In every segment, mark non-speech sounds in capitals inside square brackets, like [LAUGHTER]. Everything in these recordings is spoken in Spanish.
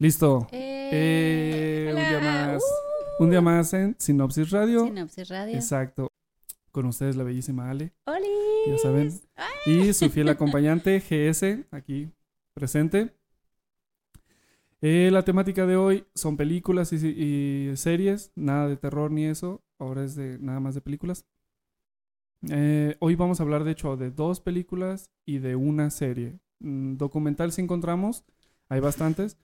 Listo. Eh, Eh, un día más. Uh. Un día más en Sinopsis Radio. Sinopsis Radio. Exacto. Con ustedes la bellísima Ale, ¡Oli! ya saben. Y su fiel acompañante GS, aquí presente. Eh, la temática de hoy son películas y, y series, nada de terror ni eso. Ahora es de nada más de películas. Eh, hoy vamos a hablar, de hecho, de dos películas y de una serie. Mm, documental si encontramos, hay bastantes,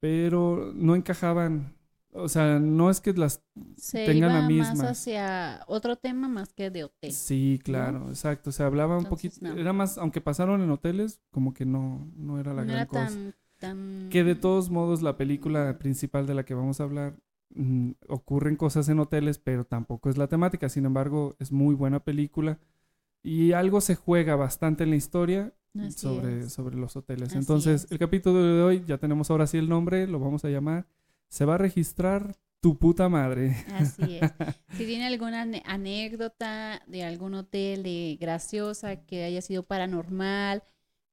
pero no encajaban. O sea, no es que las Se tengan la iba más misma. hacia otro tema más que de hotel. Sí, claro, exacto. Se hablaba un Entonces, poquito. no. Era más, aunque pasaron en hoteles, como que no, no era la no gran era cosa. tan, tan... Que de todos modos, la película principal de la que vamos a hablar mm, ocurren cosas en hoteles, pero tampoco es la temática. Sin embargo, es muy buena película. Y algo se juega bastante en la historia Así sobre, es. sobre los hoteles. Así Entonces, es. el capítulo de hoy, ya tenemos ahora sí el nombre, lo vamos a llamar. Se va a registrar tu puta madre. Así es. [LAUGHS] Si tiene alguna anécdota de algún hotel de graciosa que haya sido paranormal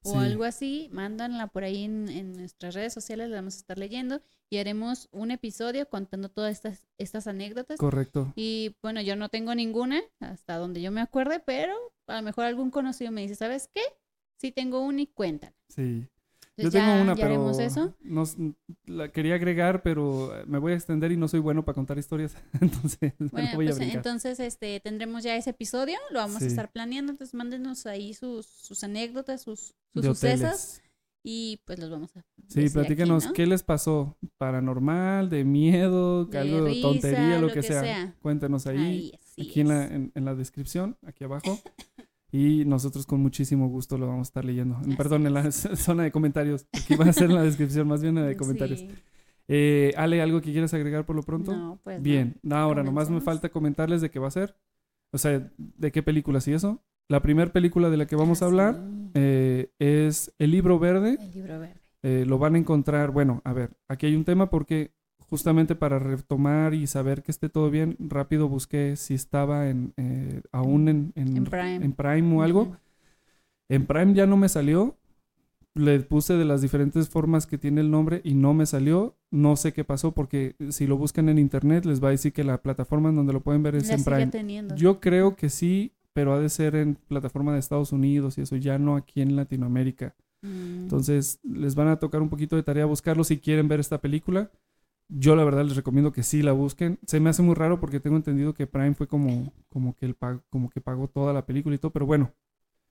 o Sí. algo así, mándanla por ahí en, en nuestras redes sociales, la vamos a estar leyendo y haremos un episodio contando todas estas, estas anécdotas. Correcto. Y bueno, yo no tengo ninguna hasta donde yo me acuerde, pero a lo mejor algún conocido me dice, ¿sabes qué? Sí tengo una y cuentan. Sí. Yo tengo ya- una, ya pero eso. no la quería agregar, pero eh, me voy a extender y no soy bueno para contar historias, [LAUGHS] entonces [LAUGHS] Bueno, voy pues entonces este tendremos ya ese episodio, lo vamos Sí. a estar planeando, entonces mándenos ahí sus, sus anécdotas, sus, sus sucesos y pues los vamos a Sí, aquí, ¿no? qué les pasó, paranormal, de miedo, De algo de risa, tontería, lo, lo que, sea. sea. Cuéntenos ahí, aquí en la, en la descripción, aquí abajo. [LAUGHS] Y nosotros con muchísimo gusto lo vamos a estar leyendo. Así Perdón, en la [LAUGHS] zona de comentarios. Aquí va a ser en la descripción, más bien en la de comentarios. Sí. Eh, Ale, ¿algo que quieras agregar por lo pronto? No, pues no. Bien, ahora nomás me falta comentarles de qué va a ser. O sea, de qué películas y eso. La primera película de la que vamos a Ah, hablar sí, eh, es El libro verde. el libro verde. Eh, lo van a encontrar, bueno, a ver, aquí hay un tema porque justamente para retomar y saber que esté todo bien, rápido busqué si estaba en, eh, aún en, en, En Prime. en Prime o algo. En Prime ya no me salió. Le puse de las diferentes formas que tiene el nombre y no me salió. No sé qué pasó porque si lo buscan en internet les va a decir que la plataforma en donde lo pueden ver es La en Prime. teniendo. Yo creo que sí, pero ha de ser en plataforma de Estados Unidos y eso, ya no aquí en Latinoamérica. Mm. Entonces les van a tocar un poquito de tarea buscarlo si quieren ver esta película. Yo la verdad les recomiendo que sí la busquen. Se me hace muy raro porque tengo entendido que Prime fue como, como, que, el como que pagó toda la película y todo, pero bueno,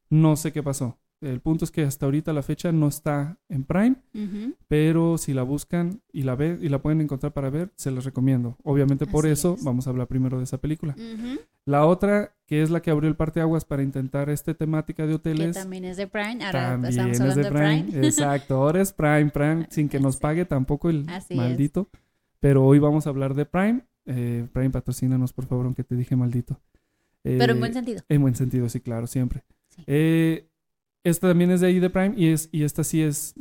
no sé qué pasó. El punto es que hasta ahorita la fecha no está en Prime, Ujú. pero si la buscan y la ve y la pueden encontrar para ver, se les recomiendo. Obviamente por Así eso es. vamos a hablar primero de esa película. Ujú. La otra, que es la que abrió el parteaguas para intentar esta temática de Que hoteles, también es de Prime. Ahora también estamos es hablando de Prime. Exacto, ahora es Prime, Prime, [LAUGHS] sin que nos pague tampoco el Así es. Pero hoy vamos a hablar de Prime. Eh, Prime, patrocínanos, por favor, aunque te dije maldito. Pero en Eh, buen sentido. En buen sentido, sí, claro, siempre. Sí. Eh, esta también es de ahí de Prime y, es, y esta sí es,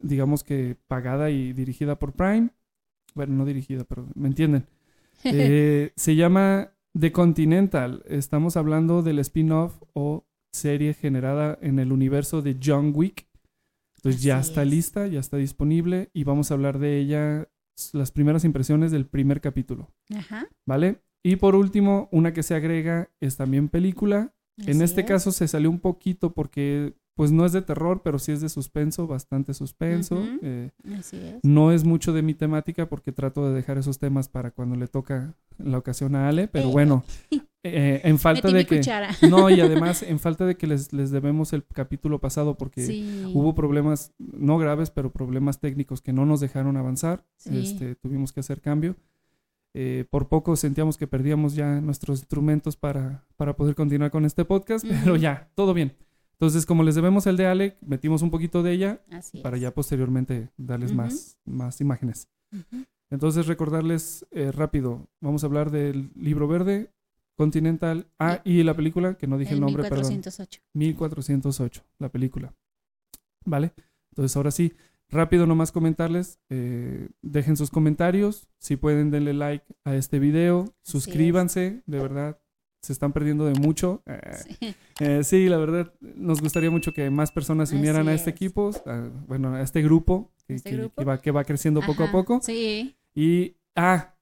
digamos que pagada y dirigida por Prime. Bueno, no dirigida, pero me entienden. [LAUGHS] Se llama The Continental. Estamos hablando del spin-off o serie generada en el universo de John Wick. Entonces ya está es. lista, ya está disponible y vamos a hablar de ella, las primeras impresiones del primer capítulo, Ajá. ¿vale? Y por último, una que se agrega es también película. En este es. caso se salió un poquito porque pues no es de terror, pero sí es de suspenso, bastante suspenso. Eh, Así es. no es mucho de mi temática porque trato de dejar esos temas para cuando le toca la ocasión a Ale, pero Eh. bueno, [LAUGHS] eh, en falta de que... cuchara. [LAUGHS] No, y además en falta de que les, les debemos el capítulo pasado porque Sí. hubo problemas, no graves, pero problemas técnicos que no nos dejaron avanzar. Sí. Este, tuvimos que hacer cambio. Eh, por poco sentíamos que perdíamos ya nuestros instrumentos para, para poder continuar con este podcast, pero ya, todo bien. Entonces, como les debemos el de Ale, metimos un poquito de ella Así para ya posteriormente darles más, más imágenes. Entonces, recordarles eh, rápido, vamos a hablar del libro verde, Continental, ah, y la película, que no dije el, El nombre, perdón. 1408. 1408, la película. ¿Vale? Entonces, ahora sí, rápido nomás comentarles, eh, dejen sus comentarios, si pueden denle like a este video, es. suscríbanse, de verdad, se están perdiendo de mucho. Eh, Sí. eh, sí, la verdad, nos gustaría mucho que más personas se unieran Así a este es. equipo, a- bueno, a este grupo, que, Este que- grupo. que va, que va creciendo poco a poco. Sí. Y, ah,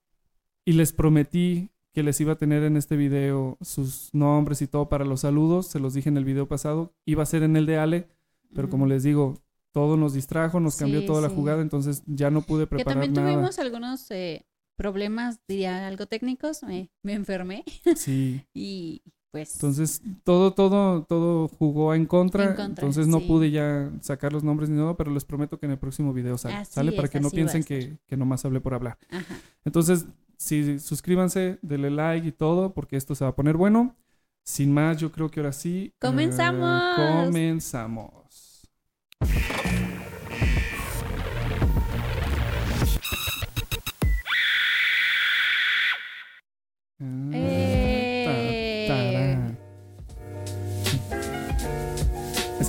y les prometí que les iba a tener en este video sus nombres y todo para los saludos. Se los dije en el video pasado. Iba a ser en el de Ale, pero como les digo, todo nos distrajo, nos cambió Sí, toda la jugada, entonces ya no pude Que preparar también nada. tuvimos algunos eh, problemas, diría algo técnicos. Me, me enfermé Sí. [LAUGHS] y pues. Entonces, todo, todo, todo jugó en contra. En contra, entonces no sí. pude ya sacar los nombres ni nada, pero les prometo que en el próximo video sale. Así ¿Sale? Para que no piensen que, que nomás hablé por hablar. Ajá. Entonces, sí, suscríbanse, denle like y todo, porque esto se va a poner bueno. Sin más, yo creo que ahora sí. eh, ¡Comenzamos!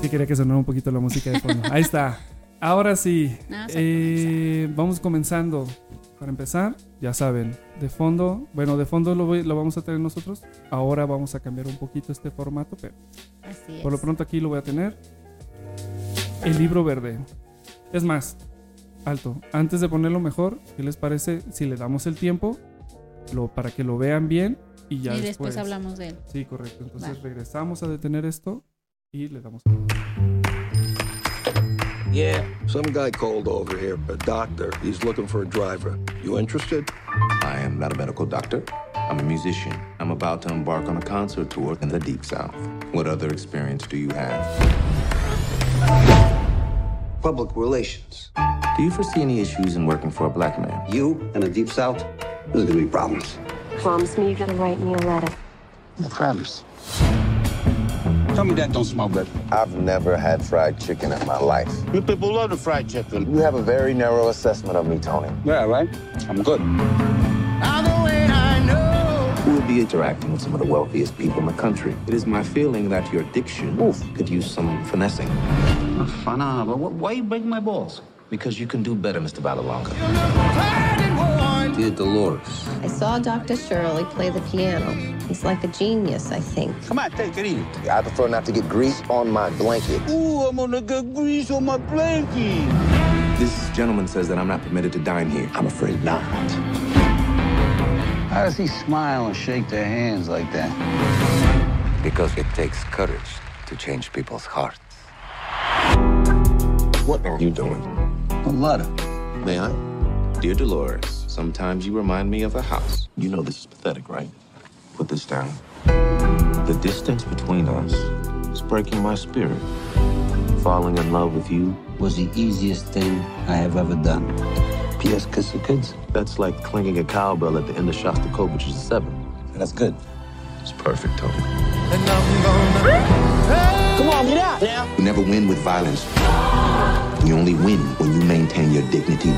Que quería que sonara un poquito la música de fondo. Ahí está. Ahora sí. No, Eh, vamos comenzando. Para empezar, ya saben, de fondo, bueno, de fondo lo, voy- lo vamos a tener nosotros. Ahora vamos a cambiar un poquito este formato, pero Así por lo pronto aquí lo voy a tener. El libro verde. Es más, alto. Antes de ponerlo mejor, ¿qué les parece si le damos el tiempo lo, para que lo vean bien y ya y después, después hablamos de él. Sí, correcto. Entonces regresamos a detener esto y le damos. Yeah, some guy called over here, a doctor. He's looking for a driver. You interested? I am not a medical doctor. I'm a musician. I'm about to embark on a concert tour in the Deep South. What other experience do you have? Public relations. Do you foresee any issues in working for a black man? You and the Deep South, there's gonna be problems. Promise me you're gonna write me a letter. No problems. Tell me that don't smell good. I've never had fried chicken in my life. You people love the fried chicken. You have a very narrow assessment of me, Tony. Yeah, right? I'm good. You will be interacting with some of the wealthiest people in the country. It is my feeling that your diction oof, could use some finessing. Fun, uh, but wh- why you breaking my balls? Because you can do better, Mr. Valalonga. Dear Dolores. I saw Dr. Shirley play the piano. He's like a genius, I think. Come on, take it easy. I prefer not to get grease on my blanket. Ooh, I'm gonna get grease on my blanket. This gentleman says that I'm not permitted to dine here. I'm afraid not. How does he smile and shake their hands like that? Because it takes courage to change people's hearts. What are you doing? A letter. May I? Dear Dolores, sometimes you remind me of a house. You know this is pathetic, right? Put this down. The distance between us is breaking my spirit. Falling in love with you, Was the easiest thing I have ever done. P.S. Kiss the kids. that's like clanging a cowbell at the end of Shostakovich's Seven. That's good. It's perfect, Tony. Come on, get out now. You never win with violence. You only win when you maintain your dignity.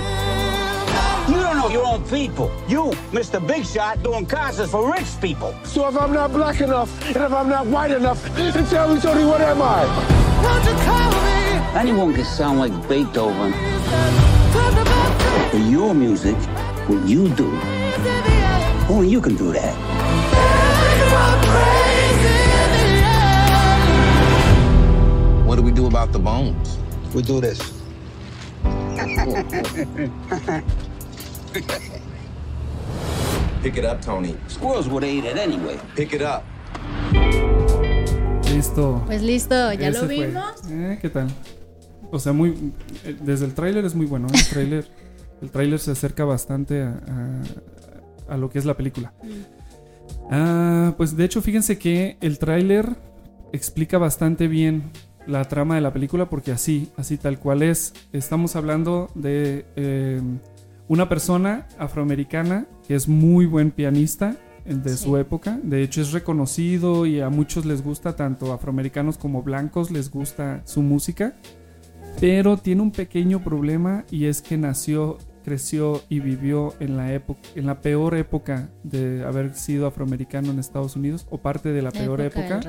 You don't know your own people. You, Mr. Big Shot, doing concerts for rich people. So if I'm not black enough, and if I'm not white enough, then tell me, Tony, what am I? Anyone can sound like Beethoven. But your music, what you do, only you can do that. What do we do about the bones? We do this. [LAUGHS] Pick it up, Tony. Squirrels would ate it anyway. Pick it up. Listo. Pues listo, ya Ese lo vimos. Eh, ¿Qué tal? O sea, muy eh, desde el tráiler es muy bueno. ¿eh? El tráiler, [LAUGHS] el tráiler se acerca bastante a, a- a lo que es la película. Ah, pues de hecho, fíjense que el tráiler explica bastante bien la trama de la película porque así, así tal cual es. Estamos hablando de eh, una persona afroamericana que es muy buen pianista de Sí. su época. De hecho es reconocido y a muchos les gusta, tanto afroamericanos como blancos, les gusta su música. Pero tiene un pequeño problema y es que nació, creció y vivió en la época, en la peor época de haber sido afroamericano en Estados Unidos o parte de la, La peor época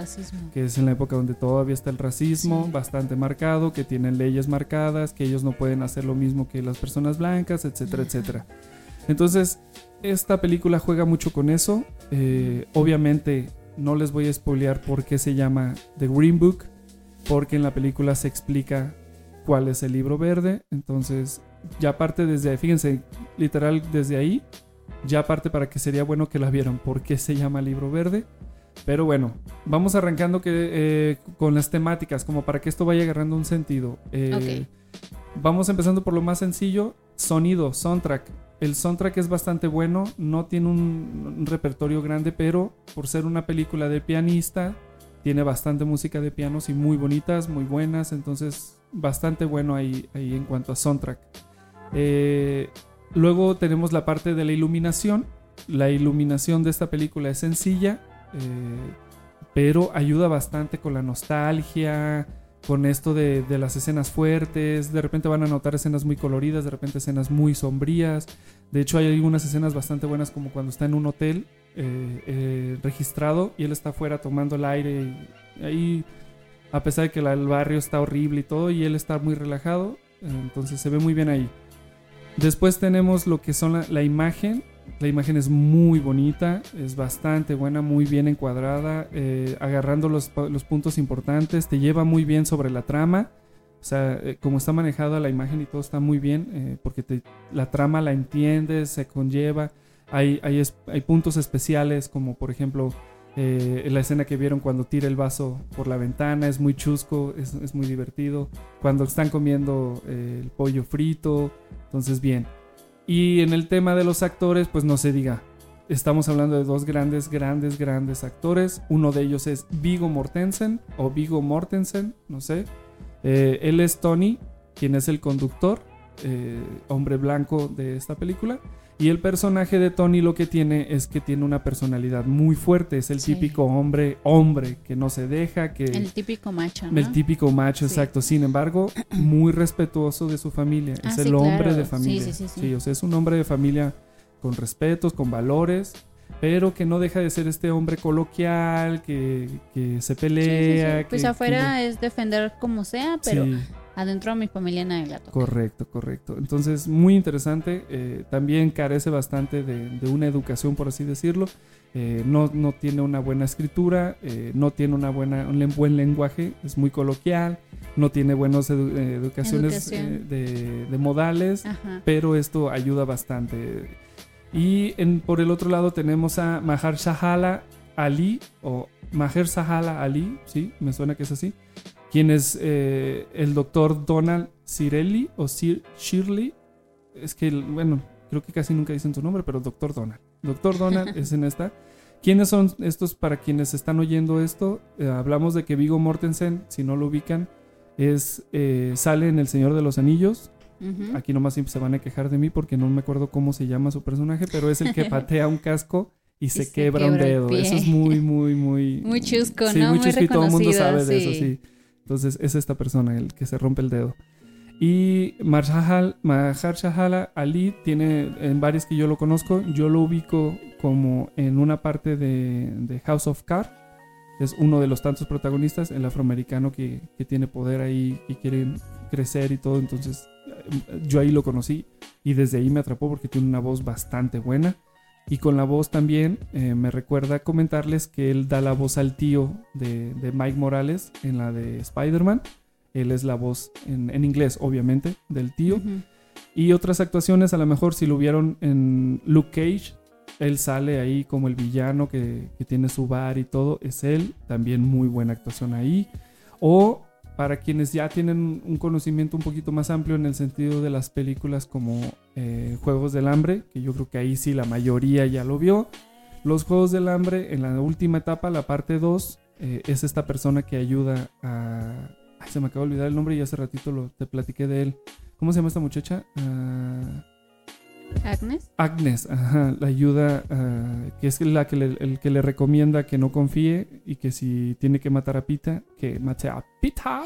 que es en la época donde todavía está el racismo Sí. bastante marcado, que tienen leyes marcadas, que ellos no pueden hacer lo mismo que las personas blancas, etcétera, Ajá. etcétera. Entonces, esta película juega mucho con eso. Eh, obviamente No les voy a spoilear por qué se llama The Green Book, porque en la película se explica cuál es el libro verde. Entonces, ya parte desde ahí, fíjense, literal desde ahí, ya parte para que sería bueno que la vieran, por qué se llama libro verde. Pero bueno, vamos arrancando que, eh, con las temáticas, como para que esto vaya agarrando un sentido. Eh, Vamos empezando por lo más sencillo, sonido, soundtrack. El soundtrack es bastante bueno, no tiene un, un repertorio grande, pero por ser una película de pianista, tiene bastante música de pianos y muy bonitas, muy buenas, entonces bastante bueno ahí, ahí en cuanto a soundtrack. Eh, luego tenemos la parte de la iluminación. La iluminación de esta película es sencilla, eh, pero ayuda bastante con la nostalgia, con esto de, de, las escenas fuertes. De repente van a notar escenas muy coloridas, de repente escenas muy sombrías. De hecho, hay algunas escenas bastante buenas, como cuando está en un hotel eh, eh, registrado y él está afuera tomando el aire. Y ahí, a pesar de que el barrio está horrible y todo, y él está muy relajado, eh, entonces se ve muy bien ahí. Después tenemos lo que son la, imagen. La imagen es muy bonita, es bastante buena, muy bien encuadrada, eh, agarrando los, los, puntos importantes, te lleva muy bien sobre la trama. O sea, eh, como está manejada la imagen y todo está muy bien, eh, porque la trama la entiendes, se conlleva. Hay, hay, hay puntos especiales, como por ejemplo eh, la escena que vieron cuando tira el vaso por la ventana, es muy chusco, es, muy divertido. Cuando están comiendo eh, el pollo frito, entonces bien. Y en el tema de los actores, pues no se diga. Estamos hablando de dos grandes, grandes, grandes actores. Uno de ellos es Vigo Mortensen o Vigo Mortensen, no sé. Eh, él es Tony, quien es el conductor, hombre blanco de esta película. Y el personaje de Tony lo que tiene es que tiene una personalidad muy fuerte. Es el sí. típico hombre, hombre, que no se deja, que... El típico macho, ¿no? El típico macho, sí. exacto. Sin embargo, muy respetuoso de su familia. Ah, es el sí, hombre claro. de familia. Sí, sí, sí, sí, o sea, es un hombre de familia con respetos, con valores, pero que no deja de ser este hombre coloquial, que, que se pelea. Pues que, afuera que... es defender como sea, pero adentro a mi familia nadie la toca. Correcto, correcto. Entonces, muy interesante. Eh, también carece bastante de, de, una educación, por así decirlo. Eh, no, no, tiene una buena escritura, eh, no tiene una buena, un buen lenguaje, es muy coloquial, no tiene buenas edu educaciones de, modales, Ajá. pero esto ayuda bastante. Y en, por el otro lado tenemos a Mahar Shahala Ali, o Maher Sahala Ali, sí, me suena que es así quien es eh, el doctor Donald Cirelli o Sir Shirley. Es que, bueno, creo que casi nunca dicen su nombre, pero doctor Donald. Doctor Donald es en esta. [LAUGHS] ¿Quiénes son estos para quienes están oyendo esto? Eh, hablamos de que Vigo Mortensen, si no lo ubican, es eh, sale en El Señor de los Anillos. Uh -huh. Aquí nomás siempre se van a quejar de mí porque no me acuerdo cómo se llama su personaje, pero es el que [LAUGHS] patea un casco y, y se, quebra, un dedo. Eso es muy, muy, muy... [LAUGHS] Muy chusco, sí, ¿no? Muy chusco y todo el mundo sabe sí. de eso, sí. Entonces es esta persona el que se rompe el dedo. Y Mahar Shahala Ali tiene en varios que yo lo conozco. Yo lo ubico como en una parte de, de, House of Cards. Es uno de los tantos protagonistas, el afroamericano que, que tiene poder ahí, que quiere crecer y todo. Entonces yo ahí lo conocí y desde ahí me atrapó porque tiene una voz bastante buena. Y con la voz también eh, me recuerda comentarles que él da la voz al tío de, de Mike Morales en la de Spider-Man. Él es la voz en, en, inglés, obviamente, del tío. Uh -huh. Y otras actuaciones, a lo mejor si lo vieron en Luke Cage, él sale ahí como el villano que, que tiene su bar y todo. Es él, también muy buena actuación ahí. O para quienes ya tienen un conocimiento un poquito más amplio en el sentido de las películas como eh, Juegos del Hambre, que yo creo que ahí sí la mayoría ya lo vio. Los Juegos del Hambre, en la última etapa, la parte 2, eh, es esta persona que ayuda a... Ay, se me acaba de olvidar el nombre y hace ratito lo, te platiqué de él. ¿Cómo se llama esta muchacha? Uh... Agnes. Agnes, ajá, la ayuda, uh, que es la que le, el que le recomienda que no confíe y que si tiene que matar a Pita, que mate a Pita,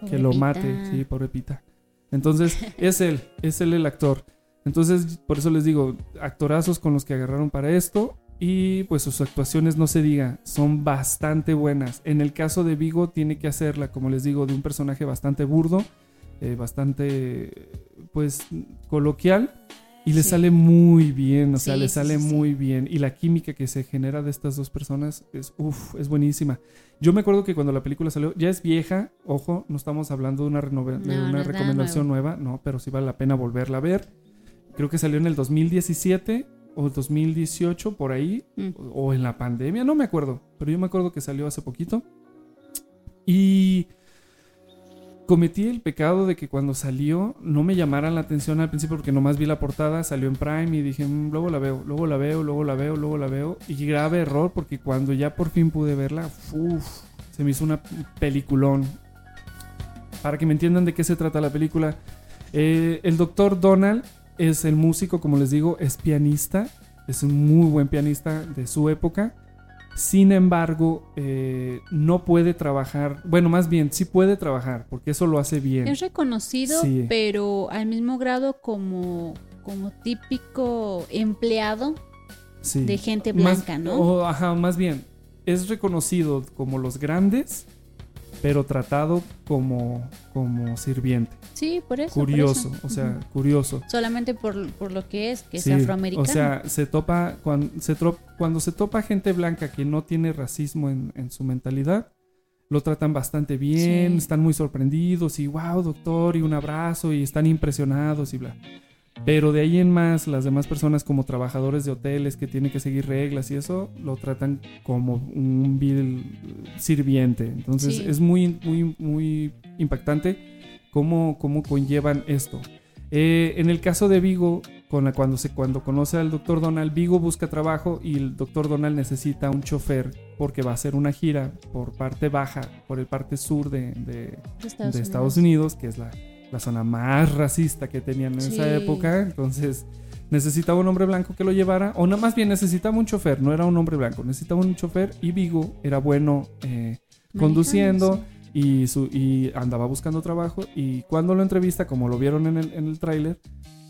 pobre que lo Pita. mate, sí, pobre Pita. Entonces, [LAUGHS] es él, es él el actor. Entonces, por eso les digo, actorazos con los que agarraron para esto y pues sus actuaciones, no se diga, son bastante buenas. En el caso de Vigo, tiene que hacerla, como les digo, de un personaje bastante burdo, eh, bastante, pues, coloquial Y le Sí. sale muy bien, o sea, Sí, le sale sí, muy bien. Y la química que se genera de estas dos personas es, uff, es buenísima. Yo me acuerdo que cuando la película salió, ya es vieja, ojo, no estamos hablando de una, de No, no una recomendación nueva, no, pero sí vale la pena volverla a ver. Creo que salió en el 2017 o 2018, por ahí, Mm. o, o en la pandemia, no me acuerdo, pero yo me acuerdo que salió hace poquito. Y cometí el pecado de que cuando salió no me llamaran la atención al principio porque nomás vi la portada, salió en Prime y dije, "Mm, luego la veo, luego la veo, luego la veo, luego la veo. Y grave error porque cuando ya por fin pude verla, uf, se me hizo una peliculón. Para que me entiendan de qué se trata la película, eh, el doctor Donald es el músico, como les digo, es pianista, es un muy buen pianista de su época. Sin embargo, eh, no puede trabajar, bueno, más bien sí puede trabajar, porque eso lo hace bien. Es reconocido, Sí. pero al mismo grado como, como típico empleado Sí. de gente Más- blanca, ¿no? o, ajá, más bien, es reconocido como los grandes, pero tratado como, como sirviente. sí, por eso. por curioso, eso. o sea, curioso. Solamente por, por lo que es, que es afroamericano. O sea, se topa cuando se, cuando se topa gente blanca que no tiene racismo en, en su mentalidad, lo tratan bastante bien, Sí. están muy sorprendidos y wow, doctor, y un abrazo y están impresionados y bla. Pero de ahí en más, las demás personas como trabajadores de hoteles que tienen que seguir reglas y eso, lo tratan como un vil sirviente. Entonces Sí. es muy, muy, muy impactante cómo, cómo conllevan esto. Eh, en el caso de Vigo, con la, cuando, se, cuando conoce al doctor Donald, Vigo busca trabajo y el doctor Donald necesita un chofer porque va a hacer una gira por parte baja, por el parte sur de, de- de Estados, de Estados Unidos, que es la, la zona más racista que tenían en Sí. esa época. Entonces necesitaba un hombre blanco que lo llevara, o no, más bien necesitaba un chofer, no era un hombre blanco, necesitaba un chofer y Vigo era bueno eh, conduciendo y, su, y andaba buscando trabajo y cuando lo entrevista, como lo vieron en el, en el tráiler,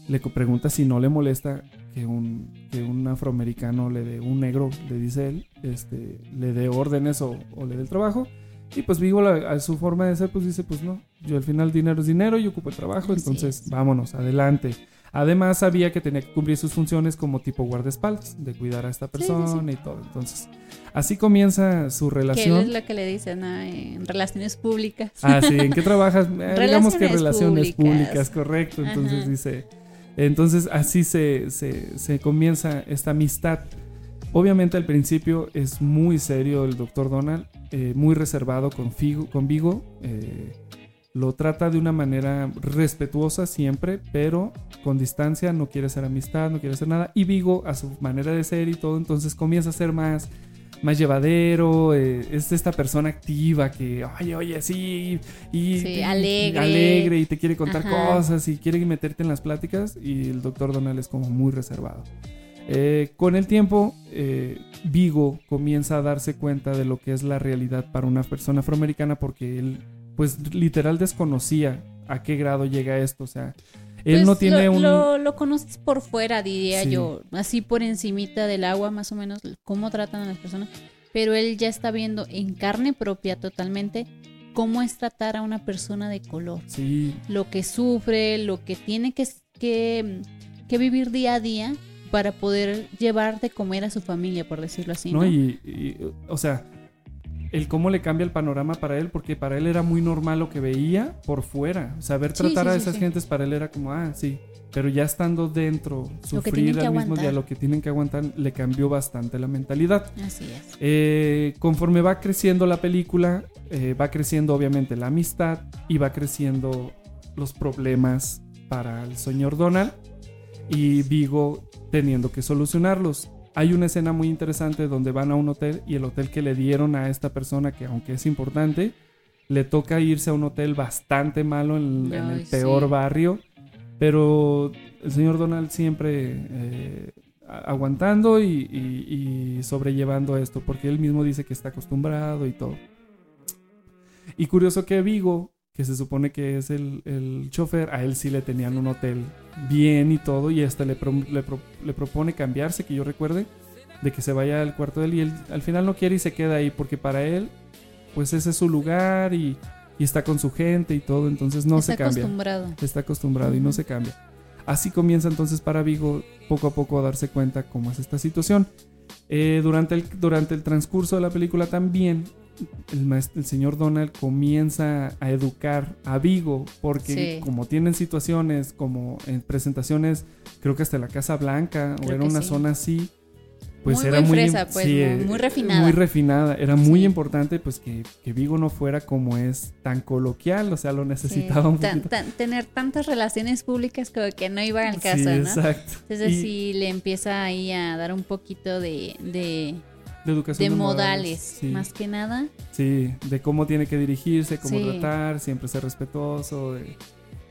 le pregunta si no le molesta que un, que un afroamericano le dé, un negro, le dice él, este, le dé órdenes o, o le dé el trabajo. Y pues Vigo, a su forma de ser, pues dice, pues no, yo al final dinero es dinero, yo ocupo el trabajo, entonces es. vámonos, adelante. Además sabía que tenía que cumplir sus funciones como tipo guardaespaldas, de cuidar a esta Sí, sí, sí. persona y todo. Entonces, así comienza su relación. es lo que le dicen ah, en relaciones públicas. Ah, sí, ¿en qué trabajas? [LAUGHS] Eh, digamos que Relaciones relaciones públicas, públicas. correcto. Entonces Ajá. dice, entonces así se, se, se comienza esta amistad. Obviamente al principio es muy serio el doctor Donald, eh, muy reservado con, Figo, con Vigo. eh, lo trata de una manera respetuosa siempre, pero con distancia, no quiere hacer amistad, no quiere hacer nada. Y Vigo, a su manera de ser y todo, entonces comienza a ser más, más llevadero, eh, es esta persona activa que, oye, oye, sí, y, Sí, y- alegre. alegre y te quiere contar Ajá. cosas y quiere meterte en las pláticas y el doctor Donald es como muy reservado. Eh, con el tiempo, eh, Vigo comienza a darse cuenta de lo que es la realidad para una persona afroamericana porque él, pues literal desconocía a qué grado llega esto, o sea, él Pues no tiene lo, un... Lo, lo conoces por fuera, diría Sí. yo. Así por encimita del agua, más o menos, cómo tratan a las personas. Pero él ya está viendo en carne propia totalmente cómo es tratar a una persona de color. Sí, Lo que sufre, lo que tiene que, que, que vivir día a día para poder llevar de comer a su familia, por decirlo así. ¿no? ¿no? Y, y, o sea, el cómo le cambia el panorama para él, porque para él era muy normal lo que veía por fuera. O sea, ver Sí, tratar sí, a esas sí. gentes para él era como, ah, sí. Pero ya estando dentro, sufrir al mismo día lo que tienen que aguantar, le cambió bastante la mentalidad. Así es. Eh, conforme va creciendo la película, eh, va creciendo obviamente la amistad y va creciendo los problemas para el señor Donald y Vigo teniendo que solucionarlos. Hay una escena muy interesante donde van a un hotel y el hotel que le dieron a esta persona, que aunque es importante, le toca irse a un hotel bastante malo en, en el peor sí. barrio, pero el señor Donald siempre eh, aguantando y, y- y sobrellevando esto, porque él mismo dice que está acostumbrado y todo. Y curioso que Vigo, que se supone que es el, el chofer, a él sí le tenían un hotel bien y todo, y hasta le, pro- le, pro- le propone cambiarse, que yo recuerde, de que se vaya al cuarto de él, y él al final no quiere y se queda ahí, porque para él, pues ese es su lugar y, y está con su gente y todo, entonces no Está se cambia acostumbrado. está acostumbrado y no se cambia. Así comienza entonces para Vigo poco a poco a darse cuenta cómo es esta situación. Eh, durante, el, durante el transcurso de la película también el, señor Donald comienza a educar a Vigo porque Sí. como tienen situaciones como en presentaciones creo que hasta la Casa Blanca o era una sí. zona así pues Muy, era muy muy fresa, pues, sí, muy- eh, muy refinada. muy refinada era muy Sí. importante pues que, que Vigo no fuera como es tan coloquial o sea lo Sí, necesitaba un tan- tener tantas relaciones públicas como que no iba al caso, sí, ¿no? exacto Entonces Y sí le empieza ahí a dar un poquito de, de, de educación de de modales, más que nada. Sí, de cómo tiene que dirigirse, cómo tratar, siempre ser respetuoso. de-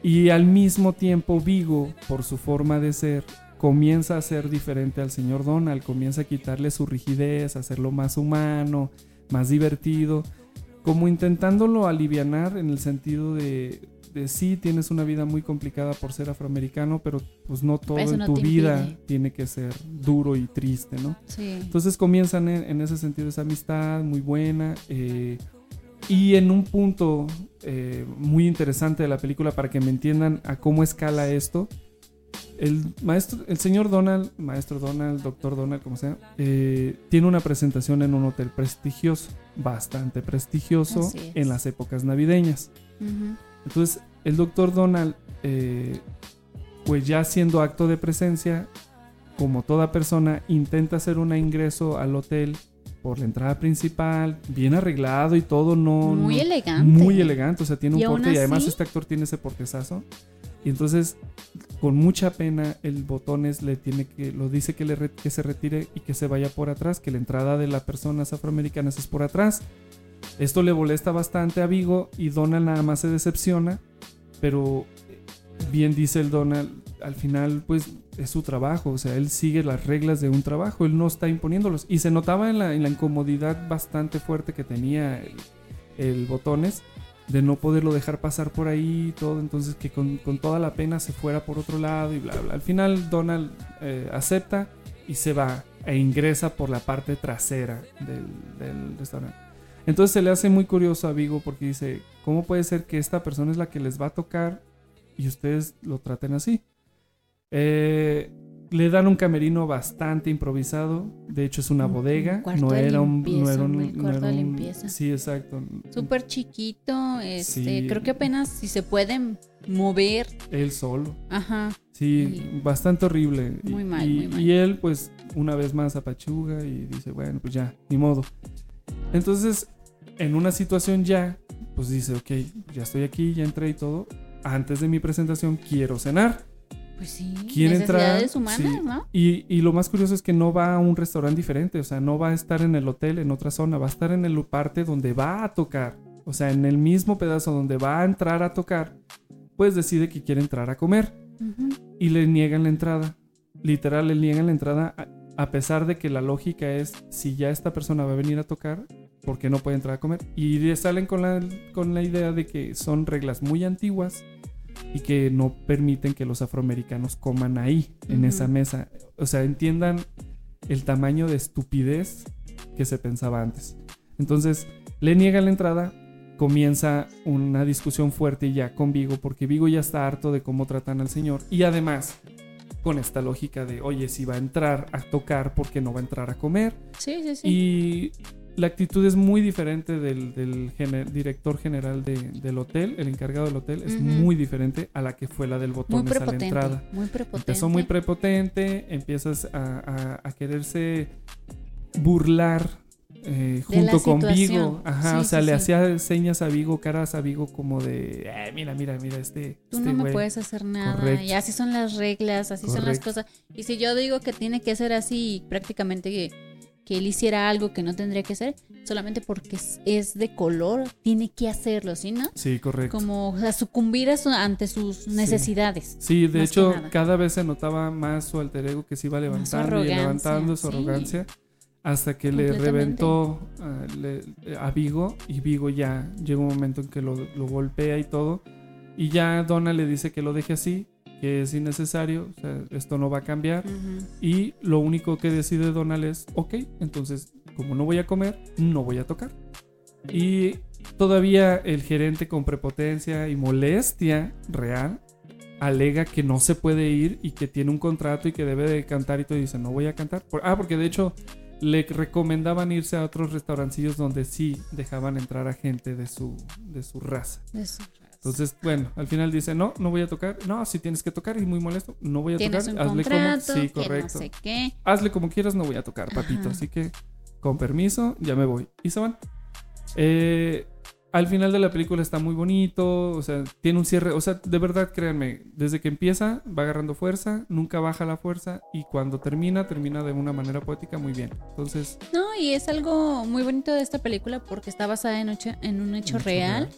Y al mismo tiempo Vigo, por su forma de ser, comienza a ser diferente al señor Donald, comienza a quitarle su rigidez, a hacerlo más humano, más divertido, como intentándolo alivianar en el sentido de, de sí, tienes una vida muy complicada por ser afroamericano, pero pues no todo Eso en no tu vida impide. tiene que ser duro y triste, ¿no? Sí. Entonces comienzan en, en ese sentido esa amistad muy buena. eh, y en un punto eh, muy interesante de la película para que me entiendan a cómo escala esto. El maestro, el señor Donald, maestro Donald, doctor Donald, como sea, eh, tiene una presentación en un hotel prestigioso, bastante prestigioso en las épocas navideñas. Entonces, el doctor Donald, eh, pues ya haciendo acto de presencia, como toda persona, intenta hacer un ingreso al hotel por la entrada principal, bien arreglado y todo, no... Muy no- elegante. Muy elegante, o sea, tiene un porte y además este actor tiene ese portezazo. Y entonces, con mucha pena, el botones le tiene que, lo dice que, le que se retire y que se vaya por atrás, que la entrada de las personas afroamericanas es por atrás. Esto le molesta bastante a Vigo y Donald nada más se decepciona, pero bien dice el Donald, al final pues es su trabajo, o sea, él sigue las reglas de un trabajo, él no está imponiéndolos. Y se notaba en la, en la incomodidad bastante fuerte que tenía el botones de no poderlo dejar pasar por ahí y todo, entonces que con, con toda la pena se fuera por otro lado y bla, bla. Al final Donald eh, acepta y se va e ingresa por la parte trasera del, del restaurante. Entonces se le hace muy curioso a Vigo porque dice, ¿cómo puede ser que esta persona es la que les va a tocar y ustedes lo traten así? Eh, le dan un camerino bastante improvisado, de hecho es una Un- un bodega, no era un... limpieza, no era un, no era de limpieza. Sí, exacto. Súper chiquito, este, Sí. creo que apenas si se pueden mover. Él solo. Ajá. Sí, bastante horrible. Muy mal, y, muy mal. y él, pues, una vez más apachuga y dice, bueno, pues ya, ni modo. Entonces, en una situación ya, pues dice, ok, ya estoy aquí, ya entré y todo. Antes de mi presentación quiero cenar. Pues sí. Quiere entrar. humanas, sí. ¿no? Y, y lo más curioso es que no va a un restaurante diferente, o sea, no va a estar en el hotel, en otra zona, va a estar en el parte donde va a tocar. O sea, en el mismo pedazo donde va a entrar a tocar, pues decide que quiere entrar a comer y le niegan la entrada. Literal, le niegan la entrada a, a pesar de que la lógica es, si ya esta persona va a venir a tocar, ¿por qué no puede entrar a comer? Y le salen con la, con la idea de que son reglas muy antiguas y que no permiten que los afroamericanos coman ahí, en esa mesa. O sea, entiendan el tamaño de estupidez que se pensaba antes. Entonces, le niegan la entrada, comienza una discusión fuerte ya con Vigo, porque Vigo ya está harto de cómo tratan al señor. Y además, con esta lógica de, oye, si va a entrar a tocar, ¿por qué no va a entrar a comer? Sí, sí, sí. Y la actitud es muy diferente del, director general de- del hotel, el encargado del hotel, es muy diferente a la que fue la del botones a la entrada. Muy prepotente. Empezó muy prepotente, empiezas a, a- a quererse burlar eh, junto con. Vigo. Ajá, Sí, o sea, sí, le sí. hacía señas a Vigo, caras a Vigo como de, "Eh, mira, mira, mira, este... Tú este no me güey". puedes hacer nada. Correcto. Y así son las reglas, así son las cosas. Y si yo digo que tiene que ser así, prácticamente que, él hiciera algo que no tendría que ser, solamente porque es, de color, tiene que hacerlo, ¿sí, no? Sí, correcto. Como o sea, sucumbir a su- ante sus necesidades. Sí, de hecho, cada vez se notaba más su alter ego que se iba levantando y levantando su sí. arrogancia hasta que le reventó ah, le- a Vigo y Vigo ya llega un momento en que lo, lo golpea y todo y ya Donna le dice que lo deje así, que es innecesario, o sea, esto no va a cambiar y lo único que decide Donald es, ok, entonces como no voy a comer, no voy a tocar. Y todavía el gerente con prepotencia y molestia real alega que no se puede ir y que tiene un contrato y que debe de cantar y todo y dice, no voy a cantar. Por- ah, porque de hecho le recomendaban irse a otros restaurancillos donde sí dejaban entrar a gente de su, de su raza. Entonces, bueno, al final dice, no, no voy a tocar. No, si tienes que tocar y muy molesto, no voy a Tienes tocar. un Hazle contrato, como... Sí, que no correcto. sé qué. Hazle como quieras, no voy a tocar, papito. Ajá. Así que, con permiso, ya me voy. Y se van. Eh, al final de la película está muy bonito, o sea, tiene un cierre, o sea, de verdad, créanme, desde que empieza va agarrando fuerza, nunca baja la fuerza y cuando termina, termina de una manera poética muy bien. Entonces, No, y es algo muy bonito de esta película porque está basada en, hecho- en un hecho mucho real.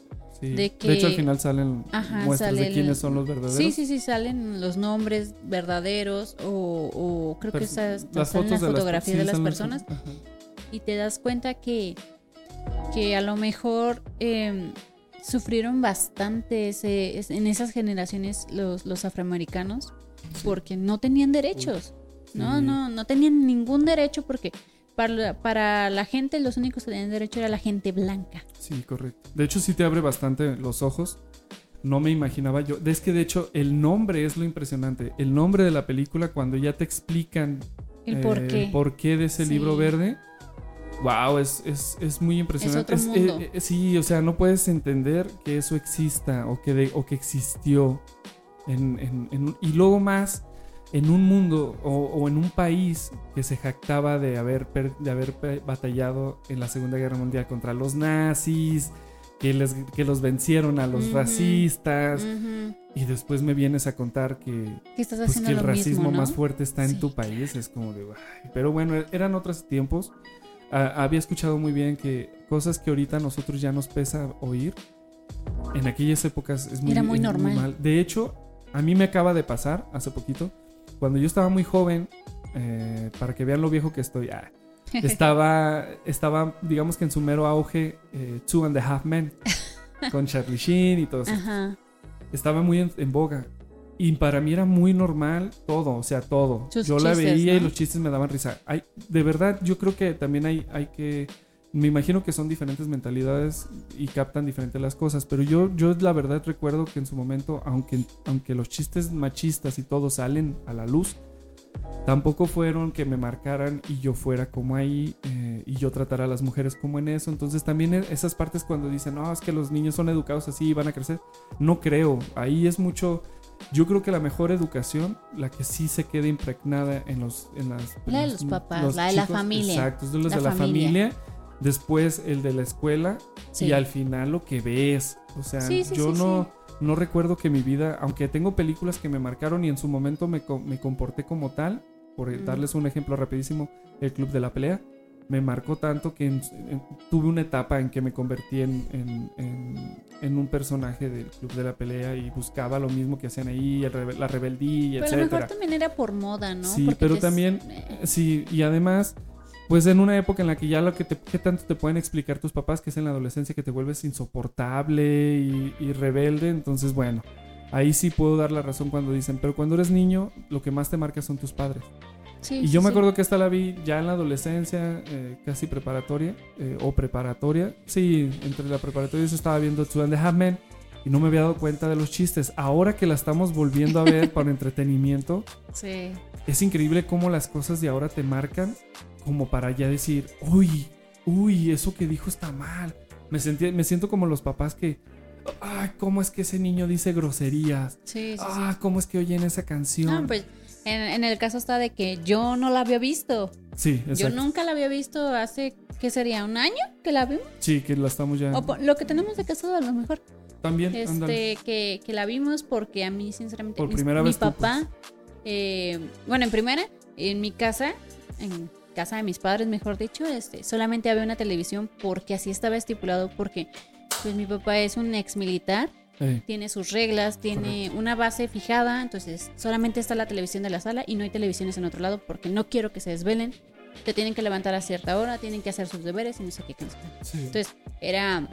Sí. de De, que- hecho, al final salen Ajá, muestras sale de el- quiénes son los verdaderos. Sí, sí, sí, salen los nombres verdaderos o, o creo que esas las salen fotos la de las- fotografía sí, de las personas Ajá. y te das cuenta que, que a lo mejor eh, sufrieron bastante ese, es- en esas generaciones los, los afroamericanos porque no tenían derechos. No, no, no tenían ningún derecho porque para, la- para la gente los únicos que tenían derecho era la gente blanca. Sí, correcto. De hecho, sí te abre bastante los ojos. No me imaginaba yo. Es que de hecho, el nombre es lo impresionante. El nombre de la película, cuando ya te explican El eh, por qué. el porqué de ese Sí. libro verde. Wow, es, es, es muy impresionante. otro mundo. eh, eh, sí, o sea, no puedes entender que eso exista o que, de- o que existió. En, en- en- y luego más en un mundo o, o en un país que se jactaba de haber, per- de haber batallado en la Segunda Guerra Mundial contra los nazis, que, les, que los vencieron a los racistas. Y después me vienes a contar que, Que estás pues, que el racismo mismo, ¿no? más fuerte está en Sí. tu país. Es como de, "Ay". pero bueno, eran otros tiempos. Ah, había escuchado muy bien que cosas que ahorita a nosotros ya nos pesa oír, en aquellas épocas es muy, Era muy normal. De hecho, a mí me acaba de pasar hace poquito, cuando yo estaba muy joven, eh, para que vean lo viejo que estoy, ah, [LAUGHS] estaba, estaba, digamos que en su mero auge, eh, Two and a Half Men, [LAUGHS] con Charlie Sheen y todo eso Ajá. estaba muy en, en boga. Y para mí era muy normal todo, o sea, todo. Sus yo la chistes, veía y los chistes me daban risa. Hay, de verdad, yo creo que también hay, hay que... Me imagino que son diferentes mentalidades y captan diferentes las cosas, pero yo, yo la verdad recuerdo que en su momento, aunque, aunque los chistes machistas y todo salen a la luz, tampoco fueron que me marcaran y yo fuera como ahí eh, y yo tratara a las mujeres como en eso. Entonces también e- esas partes cuando dicen, no, es que los niños son educados así y van a crecer, no creo. Ahí es mucho... Yo creo que la mejor educación, la que sí se queda impregnada en los... En las, La de en los papás, la de la familia. Exacto, es de los La de la familia. Después el de la escuela Sí. y al final lo que ves. O sea, Sí, sí, yo no, no recuerdo que mi vida, aunque tengo películas que me marcaron y en su momento me, me comporté como tal, por Mm. darles un ejemplo rapidísimo, el Club de la Pelea, me marcó tanto que en- en- tuve una etapa en que me convertí en, en- un personaje del Club de la Pelea y buscaba lo mismo que hacían ahí, el la rebeldía, Pero a lo mejor también era por moda, ¿no? Sí, Porque pero también, eh, sí, y además, pues en una época en la que ya lo que, te, que tanto te pueden explicar tus papás, que es en la adolescencia, que te vuelves insoportable y, y rebelde, entonces bueno, ahí sí puedo dar la razón cuando dicen, pero cuando eres niño, lo que más te marca son tus padres. sí, Y sí, yo me sí. acuerdo que esta la vi ya en la adolescencia, eh, casi preparatoria, eh, o preparatoria. Sí, entre la preparatoria yo estaba viendo Two and Half Men y no me había dado cuenta de los chistes. Ahora que la estamos volviendo a ver para [LAUGHS] entretenimiento, Sí. es increíble cómo las cosas de ahora te marcan como para ya decir, uy, uy, eso que dijo está mal. Me, sentí, me siento como los papás que, ay, cómo es que ese niño dice groserías. Sí, sí, sí. Ah, cómo es que oyen esa canción. No, pues en, en el caso está de que yo no la había visto. sí, Yo exacto. nunca la había visto hace, ¿qué sería? ¿Un año que la vimos? Sí, que la estamos ya. O lo que tenemos de casado a lo mejor. También. Este, que, que la vimos porque a mí, sinceramente, Por primera mi vez tú, papá, eh, bueno, en primera, en mi casa, en casa de mis padres, mejor dicho, este, solamente había una televisión porque así estaba estipulado, porque pues mi papá es un ex militar, Ey, tiene sus reglas, tiene una base fijada, entonces solamente está la televisión de la sala y no hay televisiones en otro lado porque no quiero que se desvelen. Te tienen que levantar a cierta hora, tienen que hacer sus deberes y no sé qué. qué no sé qué. sí. Entonces, era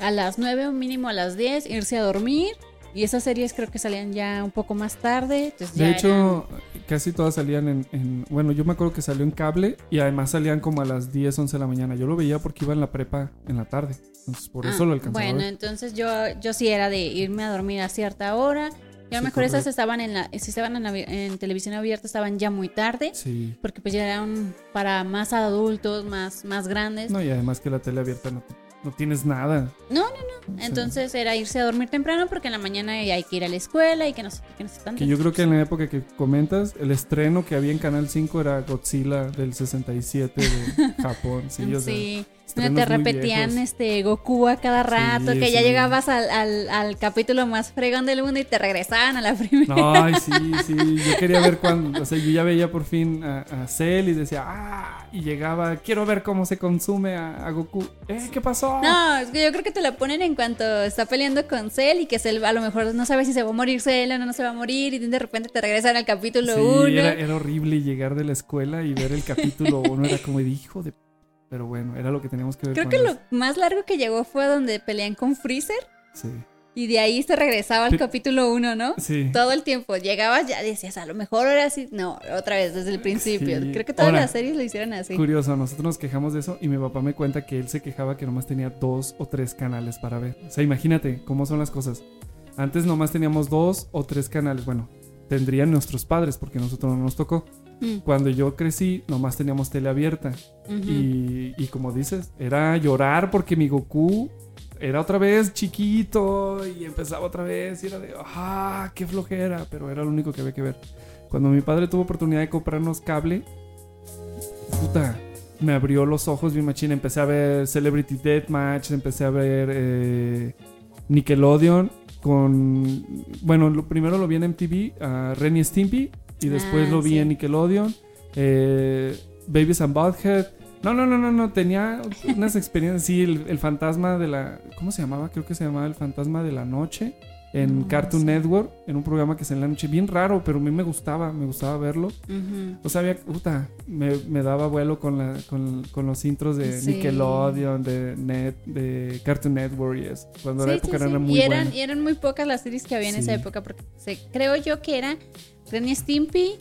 a las 9 o mínimo a las 10 irse a dormir. Y esas series creo que salían ya un poco más tarde. De hecho, casi todas salían en, en- Bueno, yo me acuerdo que salió en cable y además salían como a las 10, 11 de la mañana. Yo lo veía porque iba en la prepa en la tarde. Entonces, por eso Ah, lo alcanzaba. Bueno, entonces yo, yo sí era de irme a dormir a cierta hora Y a lo Sí, mejor esas estaban en la, si estaban en, la- en televisión abierta, estaban ya muy tarde. Sí. Porque pues ya eran para más adultos, más, más grandes. No, y además que la tele abierta no, no tienes nada. No, no, no. Entonces era irse a dormir temprano porque en la mañana hay que ir a la escuela y que no sé qué, no sé tanto. Que yo creo que en la época que comentas, el estreno que había en Canal 5 era Godzilla del 67 de [LAUGHS] Japón. Sí, o sea, Sí, donde te repetían este Goku a cada rato, Sí, que ya sí. llegabas al, al, al capítulo más fregón del mundo y te regresaban a la [LAUGHS] primera. Ay, sí, sí. Yo quería ver cuando. O sea, yo ya veía por fin a, a Cell y decía, ¡ah! Y llegaba, quiero ver cómo se consume a, a Goku. ¡Eh, qué pasó! No, es que yo creo que te la ponen en cuanto está peleando con Cell y que Cell a lo mejor no sabe si se va a morir Cell o no, no se va a morir y de repente te regresan al capítulo Sí, 1. era, era horrible llegar de la escuela y ver el capítulo uno. Era como hijo de. Pero bueno, era lo que teníamos que ver. Creo con que lo más largo que llegó fue donde pelean con Freezer Sí. y de ahí se regresaba al capítulo 1, ¿no? Sí. Todo el tiempo. Llegabas ya decías, a lo mejor ahora sí. No, otra vez desde el principio. Sí. Creo que todas Ahora, las series lo hicieron así. Curioso, nosotros nos quejamos de eso y mi papá me cuenta que él se quejaba que nomás tenía dos o tres canales para ver. O sea, imagínate cómo son las cosas. Antes nomás teníamos dos o tres canales. Bueno, tendrían nuestros padres porque a nosotros no nos tocó. Mm. Cuando yo crecí, nomás teníamos tele abierta. Ujú. y, y como dices, era llorar porque mi Goku era otra vez chiquito y empezaba otra vez y era de, ah, qué flojera, pero era lo único que había que ver. Cuando mi padre tuvo oportunidad de comprarnos cable, puta, me abrió los ojos mi machina. Empecé a ver Celebrity Deathmatch, empecé a ver eh, Nickelodeon con, bueno, lo, primero lo vi en MTV, a Ren y Stimpy, y después Ah, lo vi sí. en Nickelodeon, eh, Babies and Butthead. No, no, no, no, no, tenía unas [LAUGHS] experiencias, sí, el, el fantasma de la, ¿cómo se llamaba? Creo que se llamaba el fantasma de la noche en No, Cartoon sí. Network, en un programa que se en la noche, bien raro, pero a mí me gustaba, me gustaba verlo. O sea, había, puta, me, me daba vuelo con, la, con, con los intros de Sí. Nickelodeon, de, Net, de Cartoon Network y eso. Cuando la Sí, época era muy y, eran, buena. y eran muy pocas las series que había en esa época. Porque se- creo yo que era Ren y Stimpy,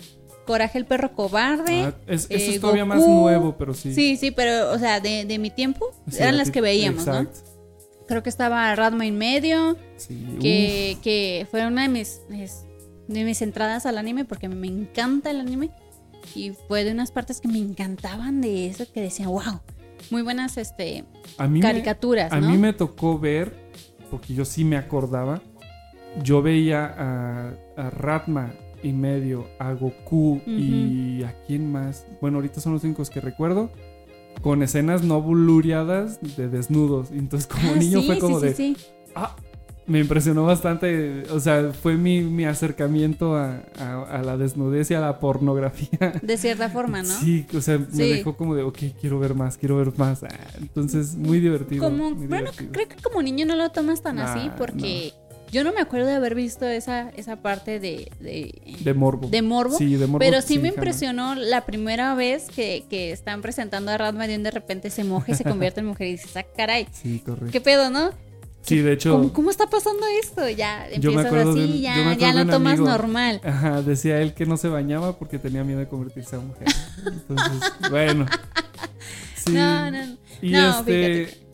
Coraje el perro cobarde. Ah, es- eso eh, es todavía más nuevo, pero sí. Sí, sí, pero, o sea, de, de mi tiempo Sí, eran las que veíamos, Exacto. ¿no? Creo que estaba Radma en medio, Sí, que, que fue una de mis, de mis entradas al anime, porque me encanta el anime. Y fue de unas partes que me encantaban de eso, que decían, wow, muy buenas este, A mí me- caricaturas, A ¿no? mí me tocó ver, porque yo sí me acordaba, yo veía a, a Ratma y medio, a Goku y a quién más. Bueno, ahorita son los únicos que recuerdo. Con escenas no blureadas de desnudos. Entonces, como Ah, niño sí, fue como sí, de. sí. Ah, me impresionó bastante. O sea, fue mi, mi acercamiento a, a- a la desnudez y a la pornografía. De cierta forma, ¿no? Sí, o sea, me dejó como de, ok, quiero ver más, quiero ver más. Ah, entonces, muy divertido. Como, muy bueno, divertido. creo que como niño no lo tomas tan Nah, así porque yo no me acuerdo de haber visto esa, esa parte de, de, De morbo. de morbo. Sí, de morbo. pero sí, me jamás. impresionó la primera vez que, que están presentando a Radma y de repente se moja y se convierte en mujer y dices, ah, caray, [LAUGHS] Sí, correcto. ¿qué pedo, no? Sí, de hecho, ¿Cómo, cómo está pasando esto? Ya empiezas así, de ya, ya lo tomas amigo- normal. Ajá, decía él que no se bañaba porque tenía miedo de convertirse a mujer. [LAUGHS] Entonces, bueno. Sí. No, no, no. Y No, este.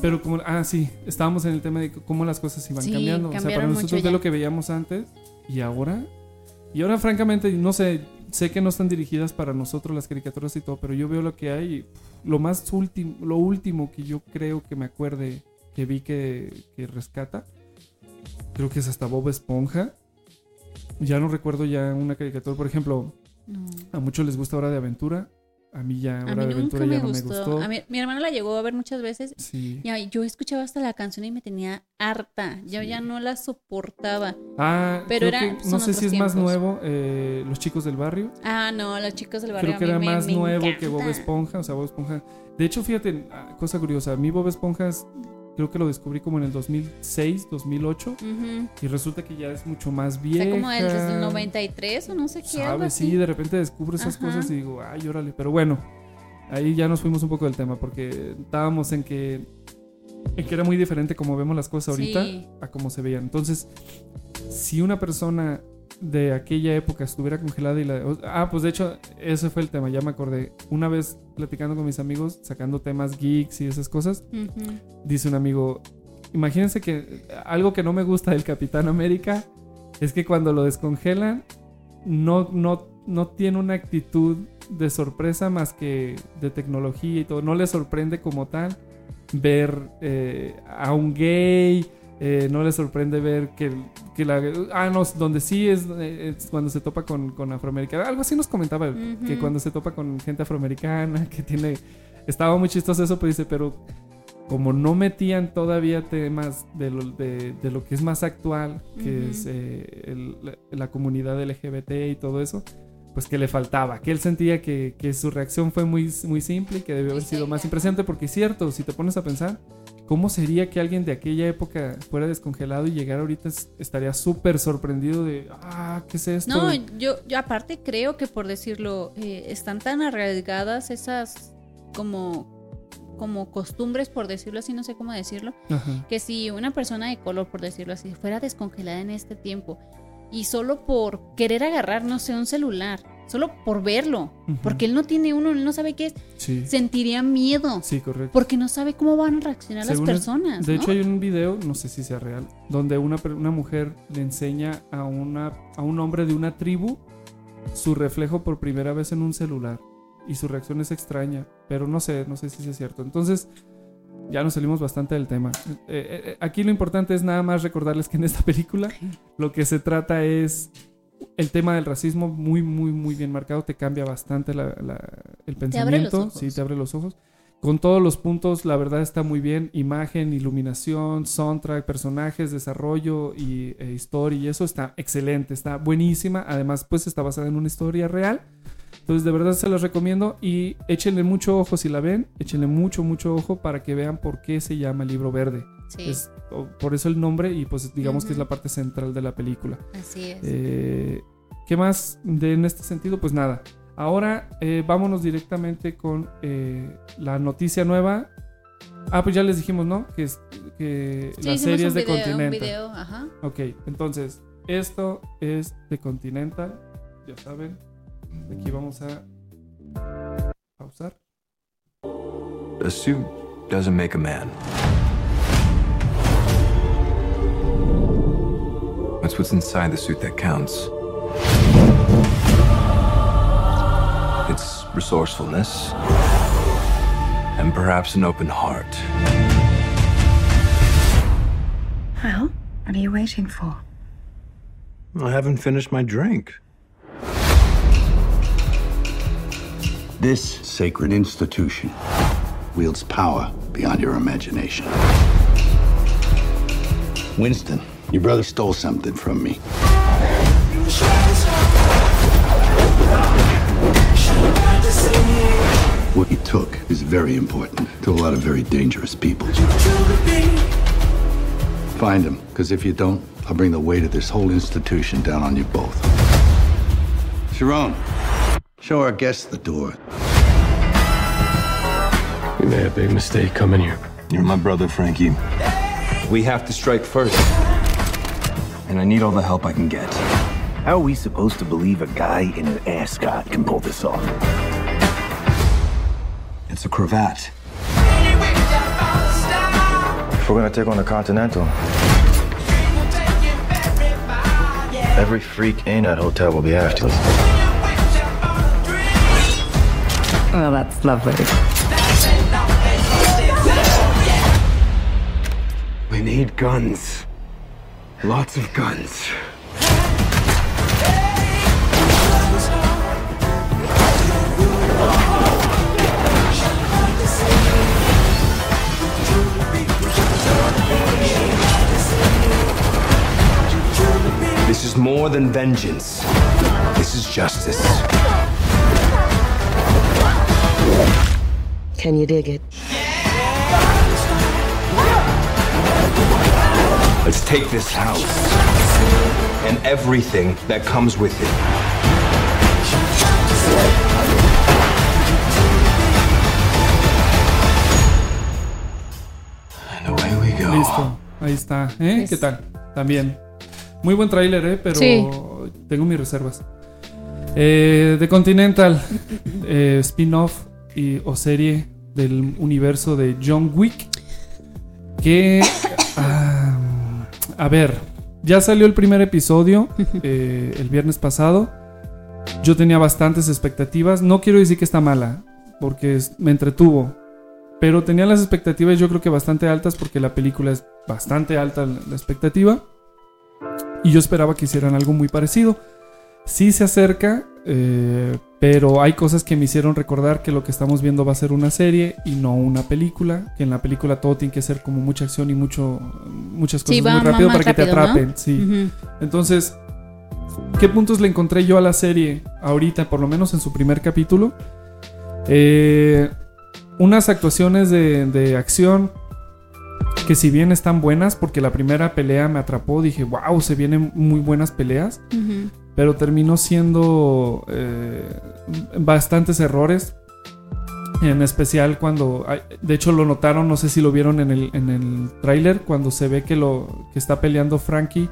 Pero como. Ah, sí. Estábamos en el tema de cómo las cosas iban Sí, cambiando. O sea, para nosotros de lo que veíamos antes y ahora. Y ahora, francamente, no sé. Sé que no están dirigidas para nosotros las caricaturas y todo, pero yo veo lo que hay. y, pff, Lo más último, lo último que yo creo que me acuerde que vi que, que rescata. Creo que es hasta Bob Esponja. Ya no recuerdo ya una caricatura. Por ejemplo, No. a muchos les gusta Hora de Aventura. A mí ya A Hora mí de nunca Aventura me ya no gustó. me gustó. A mí- mi hermano la llegó a ver muchas veces Sí. Ya, yo escuchaba hasta la canción y me tenía harta. Yo ya no la soportaba. Ah, Pero creo era- que- no sé si es más nuevo, eh, Los Chicos del Barrio. Ah, no, los chicos del barrio. Creo que a era me- más me nuevo encanta. que Bob Esponja. O sea, Bob Esponja. De hecho, fíjate, ah, cosa curiosa. A mí Bob Esponja es- creo que lo descubrí como en el 2006, 2008. Ujú. Y resulta que ya es mucho más O vieja. sea, como el, desde el 93 o no sé qué. ¿Sabes? Sí, de repente descubro esas Ajá. cosas y digo, ay, órale. Pero bueno, ahí ya nos fuimos un poco del tema porque estábamos en que, en que era muy diferente como vemos las cosas ahorita Sí. a cómo se veían. Entonces, si una persona de aquella época estuviera congelada y la... Ah, pues de hecho, ese fue el tema, ya me acordé. Una vez platicando con mis amigos, sacando temas geeks y esas cosas, dice un amigo, imagínense que algo que no me gusta del Capitán América es que cuando lo descongelan, no, no, no tiene una actitud de sorpresa más que de tecnología y todo. No le sorprende como tal ver eh, a un gay. eh, no le sorprende ver que, que la... Ah, no, donde sí es, eh, es cuando se topa con, con afroamericanos. Algo así nos comentaba, él, que Ujú. cuando se topa con gente afroamericana, [LAUGHS] que tiene... Estaba muy chistoso eso, pero dice, pero como no metían todavía temas de lo, de, de lo que es más actual, que Ujú. es eh, el- la, la comunidad LGBT y todo eso, pues que le faltaba, que él sentía que, que su reacción fue muy, muy simple y que debió haber sido más impresionante, porque es cierto, si te pones a pensar, ¿cómo sería que alguien de aquella época fuera descongelado y llegara ahorita es- estaría súper sorprendido de, ah, ¿qué es esto? No, yo, yo aparte creo que por decirlo, eh, están tan arraigadas esas como, como costumbres, por decirlo así, no sé cómo decirlo, Ajá. que si una persona de color, por decirlo así, fuera descongelada en este tiempo y solo por querer agarrar, no sé, un celular, solo por verlo, porque él no tiene uno, él no sabe qué es, Sí, sentiría miedo. sí, correcto. Porque no sabe cómo van a reaccionar Según las es- personas. de ¿no? hecho, hay un video, no sé si sea real, donde una, una mujer le enseña a, una, a un hombre de una tribu su reflejo por primera vez en un celular. Y su reacción es extraña, pero no sé, no sé si es cierto. Entonces, ya nos salimos bastante del tema. Eh, eh, eh, aquí lo importante es nada más recordarles que en esta película lo que se trata es el tema del racismo muy, muy, muy bien marcado. Te cambia bastante la- la- el los pensamiento. Sí, te abre los ojos. Con todos los puntos, la verdad está muy bien. Imagen, iluminación, soundtrack, personajes, desarrollo y eh, historia. Y eso está excelente, está buenísima. Además, pues está basada en una historia real. Entonces, de verdad se las recomiendo. Y échenle mucho ojo si la ven. Échenle mucho, mucho ojo para que vean por qué se llama libro verde. Sí, Es, por eso el nombre y pues digamos que es la parte central de la película. así es. Eh, ¿Qué más de, en este sentido? Pues nada. Ahora eh, vámonos directamente con eh, la noticia nueva. Ah, pues ya les dijimos, ¿no? Que, es, que Sí, la serie un es de video, un Continental. video, ajá. Ok, entonces, esto es de Continental. Ya saben. Aquí vamos a pausar. A suit doesn't make a man. It's what's inside the suit that counts. It's resourcefulness and perhaps an open heart. Well, what are you waiting for? I haven't finished my drink. This sacred institution wields power beyond your imagination. Winston, your brother stole something from me. What he took is very important to a lot of very dangerous people. Find him, because if you don't, I'll bring the weight of this whole institution down on you both. Sharon, show our guests the door. We made a big mistake coming here. You're my brother, Frankie. We have to strike first. And I need all the help I can get. How are we supposed to believe a guy in an ascot can pull this off? It's a cravat. If we're gonna take on the Continental, every freak in that hotel will be after us. Well, that's lovely. We need guns. Lots of guns. This is more than vengeance. This is justice. Can you dig it? Let's take this house and everything that comes with it. And away we go. Listo, ahí está. ¿Eh? Es- ¿Qué tal? También. Muy buen tráiler, ¿eh? Pero Sí. tengo mis reservas. Eh, The Continental, [LAUGHS] eh, spin-off y, o serie del universo de John Wick. Que... a ver, Ya salió el primer episodio [LAUGHS] eh, el viernes pasado. Yo tenía bastantes expectativas. No quiero decir que está mala, porque me entretuvo. Pero tenía las expectativas yo creo que bastante altas porque la película es bastante alta la expectativa. Y yo esperaba que hicieran algo muy parecido. Sí se acerca, eh, pero hay cosas que me hicieron recordar que lo que estamos viendo va a ser una serie y no una película. Que en la película todo tiene que ser como mucha acción y mucho, muchas cosas Sí, muy rápido para que te atrapen. Sí. Entonces, ¿qué puntos le encontré yo a la serie ahorita, por lo menos en su primer capítulo? Eh, unas actuaciones de, de acción que si bien están buenas, porque la primera pelea me atrapó, dije, wow, se vienen muy buenas peleas. Pero terminó siendo eh, bastantes errores. En especial cuando, de hecho lo notaron, no sé si lo vieron en el, en el tráiler, cuando se ve que, lo, que está peleando Frankie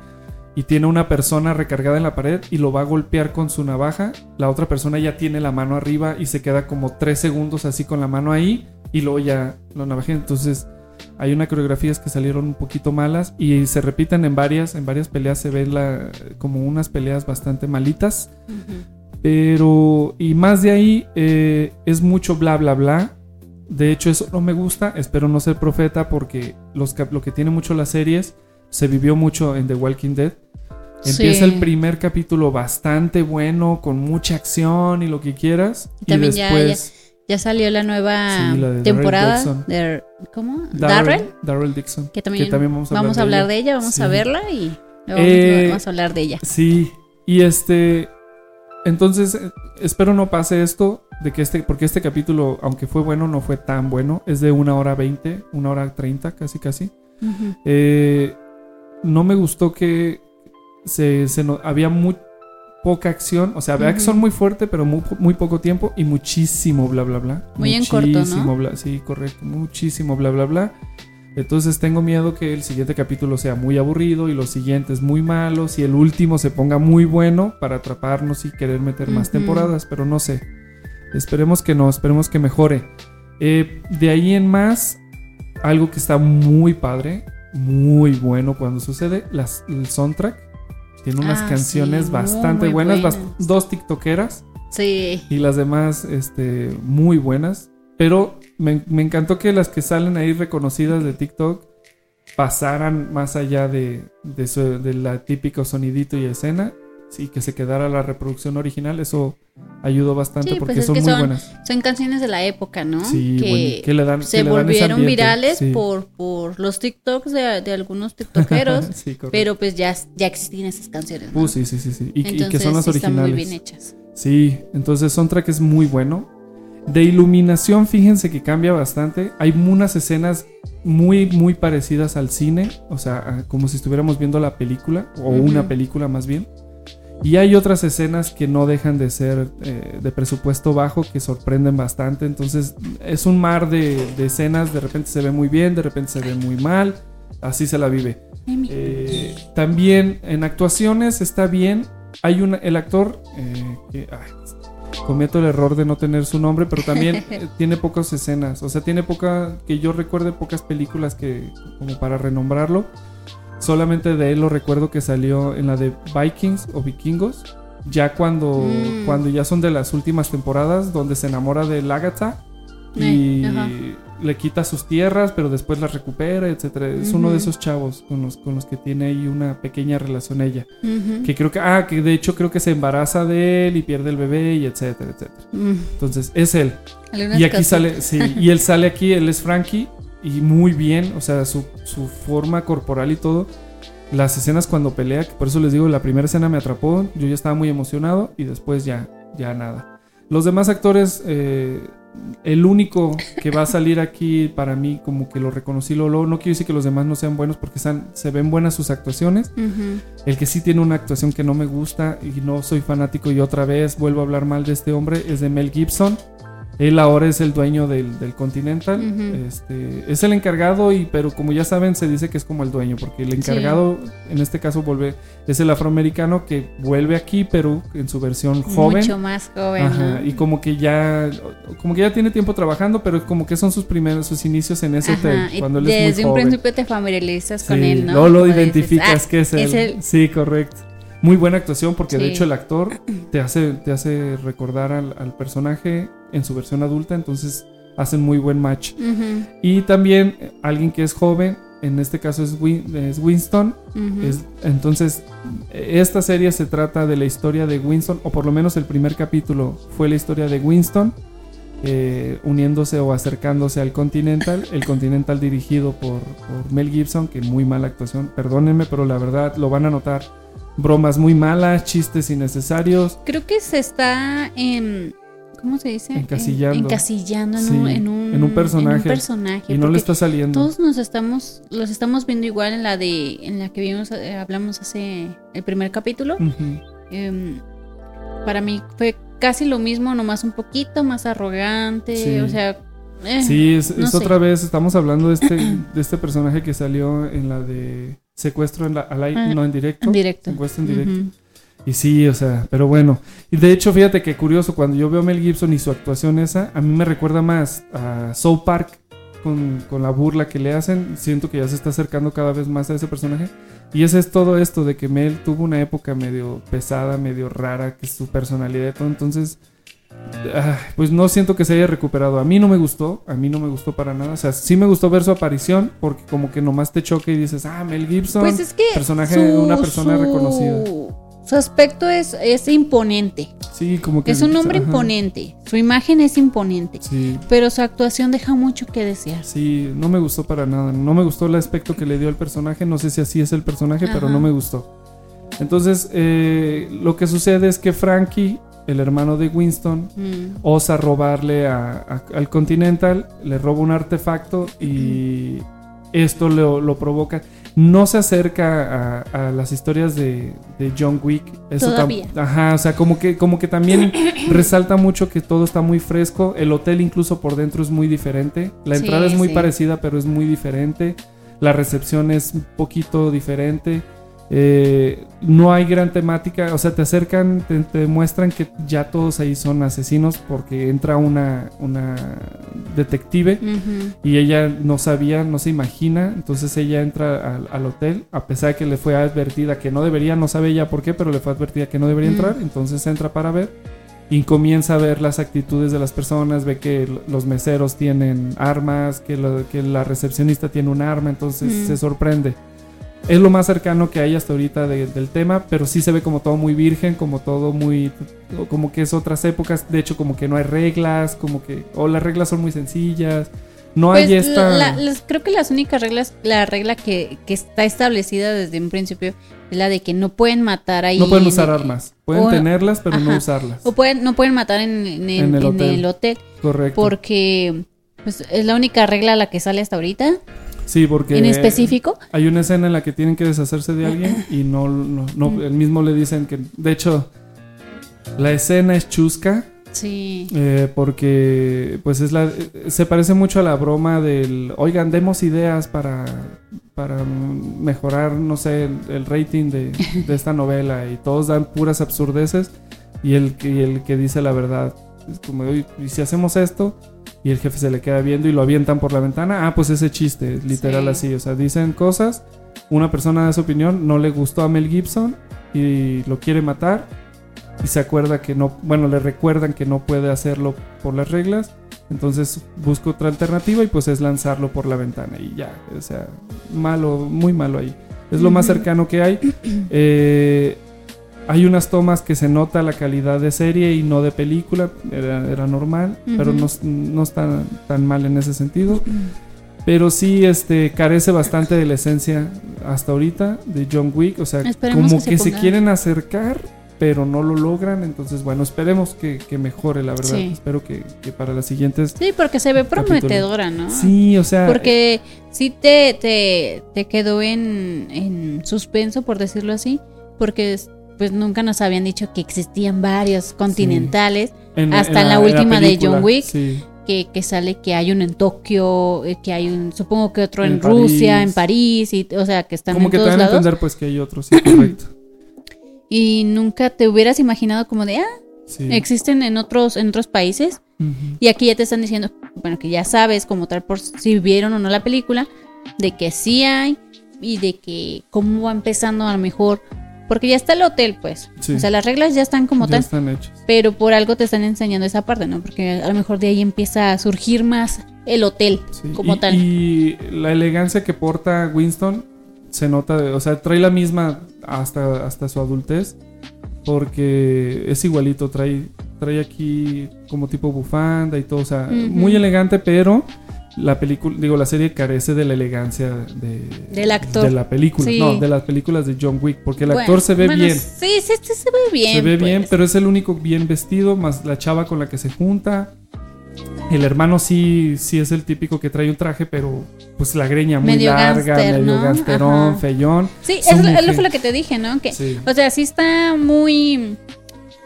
y tiene una persona recargada en la pared y lo va a golpear con su navaja, la otra persona ya tiene la mano arriba y se queda como tres segundos así con la mano ahí y luego ya lo navaja. Entonces hay unas coreografías que salieron un poquito malas y se repiten en varias, en varias peleas se ven la, como unas peleas bastante malitas. Pero, y más de ahí, eh, es mucho bla, bla, bla. De hecho, eso no me gusta. Espero no ser profeta porque los, lo que tiene mucho las series se vivió mucho en The Walking Dead. Empieza Sí. el primer capítulo bastante bueno, con mucha acción y lo que quieras. Y También después. ya, ya salió la nueva Sí, la de Darrell temporada de ¿cómo? Darrell, Darrell Dixon. que también, vamos a hablar, de ella, vamos Sí. a verla y luego Eh, vamos a hablar de ella. Sí, y este. Entonces, espero no pase esto. De que este, porque este capítulo, aunque fue bueno, no fue tan bueno. Es de una hora veinte, una hora treinta, casi casi. Eh, no me gustó que se, se no- había muy poca acción. O sea, había Ujú. acción muy fuerte, pero muy, po- muy poco tiempo y muchísimo bla, bla, bla. Muy en corto, ¿no? Muchísimo bla- sí, correcto. Muchísimo bla, bla, bla. Entonces tengo miedo que el siguiente capítulo sea muy aburrido y los siguientes muy malos y el último se ponga muy bueno para atraparnos y querer meter más temporadas, pero no sé. Esperemos que no, esperemos que mejore. Eh, de ahí en más, algo que está muy padre, muy bueno cuando sucede, las, el soundtrack. Tiene unas Ah, canciones sí, bastante muy buenas, buenas. dos tiktokeras Sí. y las demás este, muy buenas. Pero me, me encantó que las que salen ahí reconocidas de TikTok pasaran más allá de, de, su- de la típico sonidito y escena. Sí, que se quedara la reproducción original. Eso ayudó bastante Sí, porque pues es son muy son, buenas. son canciones de la época, ¿no? Sí, que le dan- se que le dan volvieron ambiente, virales sí. por, por los TikToks de, de algunos TikTokeros, [LAUGHS] Sí, pero pues ya, ya existían esas canciones. ¿no? Uh, sí, sí, sí, sí. Y, y que son las sí están originales. muy bien hechas. Sí, entonces soundtrack es muy bueno. De iluminación, fíjense que cambia bastante. Hay unas escenas muy, muy parecidas al cine. O sea, como si estuviéramos viendo la película. O una película más bien. Y hay otras escenas que no dejan de ser eh, de presupuesto bajo, que sorprenden bastante. Entonces es un mar de, de escenas. De repente se ve muy bien, de repente se ve muy mal. Así se la vive. Eh, también en actuaciones está bien. Hay un, el actor eh, que ay, cometo el error de no tener su nombre, pero también [LAUGHS] eh, tiene pocas escenas. O sea, tiene poca, que yo recuerde pocas películas que como para renombrarlo. Solamente de él lo recuerdo que salió en la de Vikings o Vikingos. Ya cuando, Mm. cuando ya son de las últimas temporadas, donde se enamora de Agatha y Eh, le quita sus tierras, pero después las recupera, etcétera. Es uno de esos chavos con los, con los que tiene ahí una pequeña relación ella. Que creo que, ah, que de hecho creo que se embaraza de él y pierde el bebé y etcétera, etcétera. Mm. Entonces, es él. Y aquí cosas. sale, sí, y él sale aquí, él es Frankie y muy bien, o sea, su, su forma corporal y todo. Las escenas cuando pelea, que por eso les digo, la primera escena me atrapó, yo ya estaba muy emocionado y después ya, ya nada. Los demás actores, eh, el único que va a salir aquí para mí como que lo reconocí Lolo, no quiero decir que los demás no sean buenos porque están, se ven buenas sus actuaciones. El que sí tiene una actuación que no me gusta y no soy fanático y otra vez vuelvo a hablar mal de este hombre es de Mel Gibson. Él ahora es el dueño del, del Continental. Este, es el encargado, y pero como ya saben, se dice que es como el dueño, porque el encargado, en este caso, vuelve, es el afroamericano que vuelve aquí, pero en su versión joven. Mucho más joven. Ajá, ¿no? y como que ya como que ya tiene tiempo trabajando, pero como que son sus primeros sus inicios en ese Ajá, hotel cuando él desde es muy un joven. principio te familiarizas con él, ¿no? luego lo Como dices, identificas "Ah, que es él. él". Sí, correcto. Muy buena actuación porque de hecho el actor te hace te hace recordar al, al personaje en su versión adulta, entonces hacen muy buen match. Y también eh, alguien que es joven, en este caso es, Win- es Winston. Es- entonces, eh, esta serie se trata de la historia de Winston, o por lo menos el primer capítulo fue la historia de Winston, eh, uniéndose o acercándose al Continental. El Continental dirigido por, por Mel Gibson, que muy mala actuación, perdónenme, pero la verdad lo van a notar. Bromas muy malas, chistes innecesarios. Creo que se está en. ¿Cómo se dice? Encasillando. En- encasillando en, Sí, un, en, un, en un personaje. en un personaje, Y no le está saliendo. Todos nos estamos, los estamos viendo igual en la de, en la que vimos, eh, hablamos hace el primer capítulo. Em, para mí fue casi lo mismo, nomás un poquito más arrogante, Sí. o sea. eh, Sí, es, no es sé. otra vez, estamos hablando de este, [CLEARS THROAT] de este personaje que salió en la de secuestro en la, al aire, Ah, no en directo. en directo. Secuestro en directo. Y sí, o sea, pero bueno. Y de hecho, fíjate que curioso, cuando yo veo a Mel Gibson y su actuación esa, a mí me recuerda más a South Park con, con la burla que le hacen. Siento que ya se está acercando cada vez más a ese personaje. Y ese es todo esto de que Mel tuvo una época medio pesada, medio rara, que su personalidad y todo. Entonces, ah, pues no siento que se haya recuperado. A mí no me gustó, a mí no me gustó para nada. O sea, sí me gustó ver su aparición porque como que nomás te choca y dices, ah, Mel Gibson, Pues es que personaje, su- una persona su- reconocida. Su aspecto es, es imponente. Sí, como que Es un hombre ajá. imponente. Su imagen es imponente. Sí. Pero su actuación deja mucho que desear. Sí, no me gustó para nada. No me gustó el aspecto que le dio al personaje. No sé si así es el personaje, pero no me gustó. Entonces, eh, lo que sucede es que Frankie, el hermano de Winston, Mm. osa robarle a- a- al Continental, le roba un artefacto y esto lo, lo provoca. No se acerca a, a las historias de, de John Wick. Eso Todavía. Ajá, o sea, como que, como que también [COUGHS] resalta mucho que todo está muy fresco. El hotel incluso por dentro es muy diferente. La Sí, entrada es muy sí. parecida, pero es muy diferente. La recepción es un poquito diferente. Eh, no hay gran temática, o sea, te acercan, te, te muestran que ya todos ahí son asesinos porque entra una, una detective y ella no sabía, no se imagina, entonces ella entra al, al hotel, a pesar de que le fue advertida que no debería, no sabe ella por qué, pero le fue advertida que no debería entrar, entonces entra para ver y comienza a ver las actitudes de las personas, ve que los meseros tienen armas, que, lo- que la recepcionista tiene un arma, entonces Mm. se sorprende. Es lo más cercano que hay hasta ahorita de- del tema, pero sí se ve como todo muy virgen, como todo muy... como que es otras épocas, de hecho como que no hay reglas, como que... o las reglas son muy sencillas, no Pues hay esta... la- las- creo que las únicas reglas, la regla que, que está establecida desde un principio es la de que no pueden matar ahí. no pueden en usar armas, pueden o- tenerlas, pero no usarlas. O pueden, no pueden matar en, en el, En el en hotel. el hotel. Correcto. Porque pues, es la única regla a la que sale hasta ahorita. Sí, porque... ¿En específico? Hay una escena en la que tienen que deshacerse de alguien y no, no, no- el mismo le dicen que... De hecho, la escena es chusca. Sí. Eh, porque pues es la se parece mucho a la broma del oigan demos ideas para para mm, mejorar no sé el, el rating de, de esta novela y todos dan puras absurdeces y el que y el que dice la verdad es como "Oye, y si hacemos esto y el jefe se le queda viendo y lo avientan por la ventana ah pues ese chiste literal Sí. así o sea dicen cosas una persona da su opinión no le gustó a Mel Gibson y lo quiere matar y se acuerda que no, bueno, le recuerdan que no puede hacerlo por las reglas, entonces busca otra alternativa y pues es lanzarlo por la ventana y ya, o sea, malo, muy malo ahí. Es lo más cercano que hay. [CLEARS THROAT] Eh, hay unas tomas que se nota la calidad de serie y no de película, era, era normal, pero Ujú. no, no está tan mal en ese sentido. Pero sí, este, carece bastante de la esencia hasta ahorita de John Wick. O sea, Esperemos como que que, se se, quieren acercar, pero no lo logran. Entonces, bueno, esperemos que, que mejore, la verdad. Sí. Espero que, que para las siguientes. Sí, porque se ve prometedora, ¿no? Sí, o sea. Porque sí te, te, te quedó en, en suspenso, por decirlo así. Porque pues nunca nos habían dicho que existían varios continentales. En- hasta en la, la- en la última de John Wick. sí. Que, que sale que hay uno en Tokio, eh, que hay un, supongo que otro en, En Rusia, París. en París, y, o sea, que están Como en que te todos dan a lados. entender pues que hay otros, sí, [CLEARS THROAT] correcto. Y nunca te hubieras imaginado como de, ah, Sí. existen en otros, en otros países. Y aquí ya te están diciendo, bueno, que ya sabes como tal por si vieron o no la película, de que sí hay y de que cómo va empezando a lo mejor, porque ya está el hotel, pues. Sí. O sea, las reglas ya están como Ya tal, están hechos. pero por algo te están enseñando esa parte, ¿no? Porque a lo mejor de ahí empieza a surgir más el hotel Sí, como y, tal. Y la elegancia que porta Winston se nota, o sea, trae la misma hasta, hasta su adultez, porque es igualito, trae, trae aquí como tipo bufanda y todo, o sea, muy elegante, pero la película, digo, la serie carece de la elegancia de, Del actor. de la película, Sí. no, de las películas de John Wick, porque el Bueno, actor se ve bueno, bien. Sí, sí, sí, se ve bien. Se ve pues. bien, pero es el único bien vestido, más la chava con la que se junta. El hermano sí, sí es el típico que trae un traje, pero pues la greña muy Medio larga, medio ¿no? gangsterón, Ajá. feyón. Sí, es, lo- es lo mujer- fue lo que te dije, ¿no? Que, Sí. O sea, sí está muy,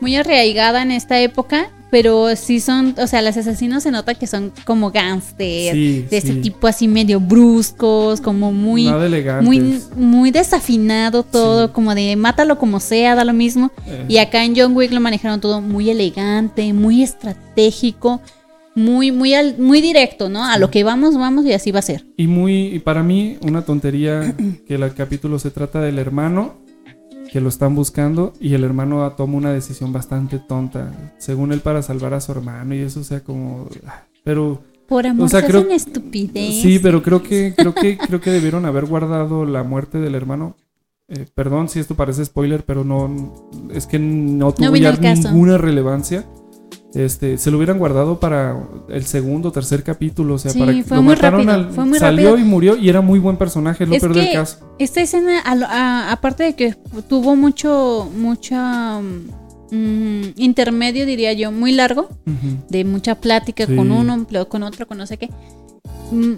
muy arraigada en esta época, pero sí son, o sea, los asesinos se nota que son como gángster, Sí, de ese tipo así medio bruscos, como muy, muy desafinado todo, como de mátalo como sea, da lo mismo. Eh. Y acá en John Wick lo manejaron todo muy elegante, muy estratégico. Muy, muy, al- muy directo, ¿no? A lo que vamos, vamos y así va a ser. Y muy, y para mí, una tontería que el capítulo se trata del hermano que lo están buscando y el hermano toma una decisión bastante tonta, según él para salvar a su hermano y eso, o sea, como, pero Por amor, O sea, se creo- hacen estupidez. Sí, pero creo que, creo que, creo que debieron haber guardado la muerte del hermano. Eh, perdón si esto parece spoiler, pero no es que no tuvo ya ninguna relevancia. Este, se lo hubieran guardado para el segundo o tercer capítulo, o sea, Sí, para que fue lo muy mataron rápido, al- fue muy salió rápido. y murió y era muy buen personaje, lo Es peor del caso. esta escena, a lo- a- aparte de que tuvo mucho, mucha mm, intermedio, diría yo, muy largo, de mucha plática Sí. con uno, con otro, con no sé qué, mm,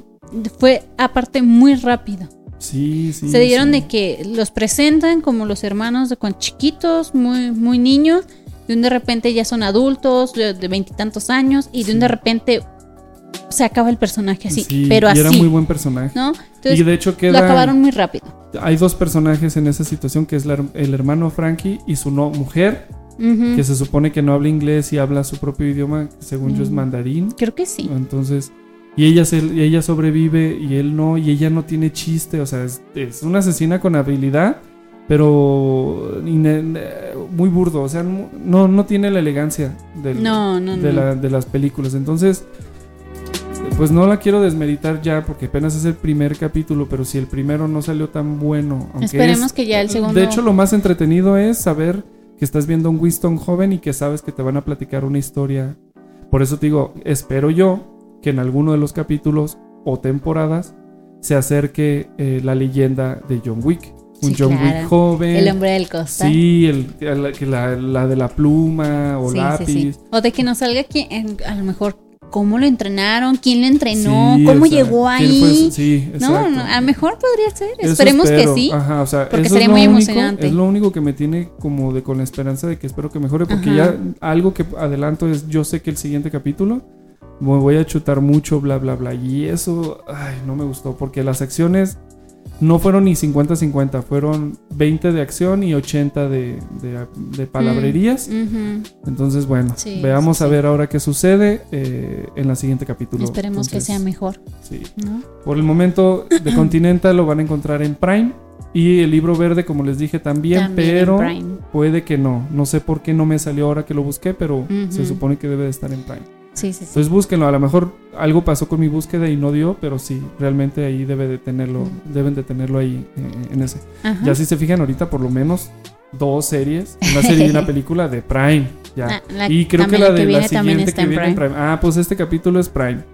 fue aparte muy rápido. Sí, sí. Se dieron sí. de que los presentan como los hermanos de con chiquitos, muy, muy niños, de un de repente ya son adultos, de veintitantos años, y de un de repente se acaba el personaje así, Sí, pero y así. era muy buen personaje. ¿no? Entonces, y de hecho lo queda acabaron muy rápido. hay dos personajes en esa situación que es la el hermano Frankie y su no mujer que se supone que no habla inglés y habla su propio idioma, que según yo es Mm. mandarín. Creo que sí. Entonces, y ella, se, y ella sobrevive y él no, y ella no tiene chiste, o sea, es, es una asesina con habilidad, pero muy burdo, o sea, no, no, tiene la elegancia del- No, no, de, no. la- de las películas. Entonces, pues no la quiero desmeritar ya porque apenas es el primer capítulo, pero si el primero no salió tan bueno, aunque Esperemos es- que ya el segundo- De hecho, lo más entretenido es saber que estás viendo a un Winston joven y que sabes que te van a platicar una historia. Por eso te digo, espero yo que en alguno de los capítulos o temporadas se acerque eh, la leyenda de John Wick. Un Sí, John claro. Wick joven. El hombre del costal. Sí, el, la, la de la pluma o Sí, lápiz. sí. O de que nos salga aquí, en- a lo mejor, cómo lo entrenaron, quién lo entrenó, cómo o sea, llegó ahí. sí, no, no, a lo mejor podría ser. Eso Esperemos espero. que sí. Ajá, o sea, porque sería muy único- emocionante. Es lo único que me tiene como de con la esperanza de que espero que mejore. Porque Ajá. ya algo que adelanto es, yo sé que el siguiente capítulo me voy a chutar mucho, bla, bla, bla. Y eso, ay, no me gustó. Porque las acciones no fueron ni 50-50, fueron 20 de acción y 80 de, de, de palabrerías. Mm, ujú. Entonces, bueno, Sí, veamos sí, a sí. ver ahora qué sucede eh, en el siguiente capítulo. Esperemos que sea mejor. Sí. ¿no? Por el momento, The [CLEARS THROAT] Continental lo van a encontrar en Prime. Y el libro verde, como les dije, también, pero puede que no. No sé por qué no me salió ahora que lo busqué, pero se supone que debe de estar en Prime. Sí, sí, sí. Entonces búsquenlo. A lo mejor algo pasó con mi búsqueda y no dio, pero sí, realmente ahí debe de tenerlo, deben de tenerlo ahí eh, en ese. Ajá. Ya si se fijan ahorita, por lo menos dos series, una serie y una [LAUGHS] película de Prime. Ya. Ah, la- y creo que la la que de la viene también siguiente que en viene en. Prime. Ah, pues este capítulo es Prime.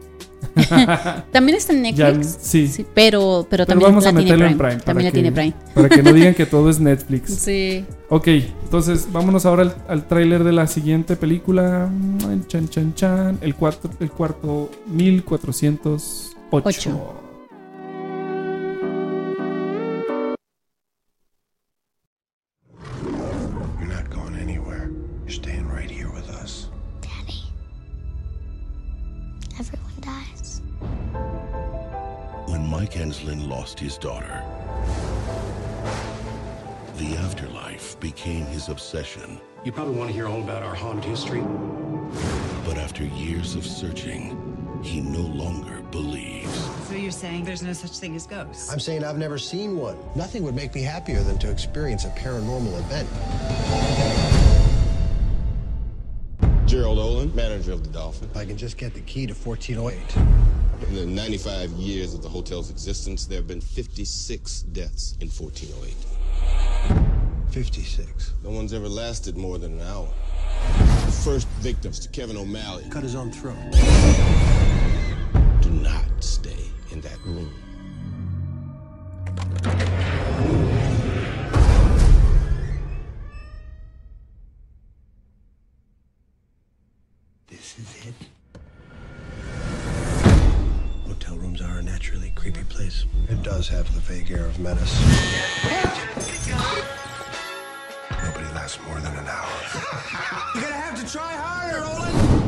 [LAUGHS] También está en Ya, Netflix. sí. pero, pero Pero también vamos la a tiene meterlo en Prime. Prime. También la que- tiene Prime. Para que no digan que todo es Netflix. [LAUGHS] Sí. Ok, entonces vámonos ahora al, al tráiler de la siguiente película. Mm, Chan, chan, chan. El, cuatro, el cuarto 1408. Ocho. Mike Enslin lost his daughter. The afterlife became his obsession. You probably want to hear all about our haunted history. But after years of searching, he no longer believes. So you're saying there's no such thing as ghosts? I'm saying I've never seen one. Nothing would make me happier than to experience a paranormal event. Gerald Olin, manager of the Dolphin. If I can just get the key to 1408. In the 95 years of the hotel's existence, there have been 56 deaths in 1408. 56. No one's ever lasted more than an hour. The first victims to Kevin O'Malley. Cut his own throat. Do not stay in that room. This is it. Hotel rooms are a naturally creepy place. It does have the vague air of menace. Nobody lasts more than an hour. [LAUGHS] You're gonna have to try harder, Olin.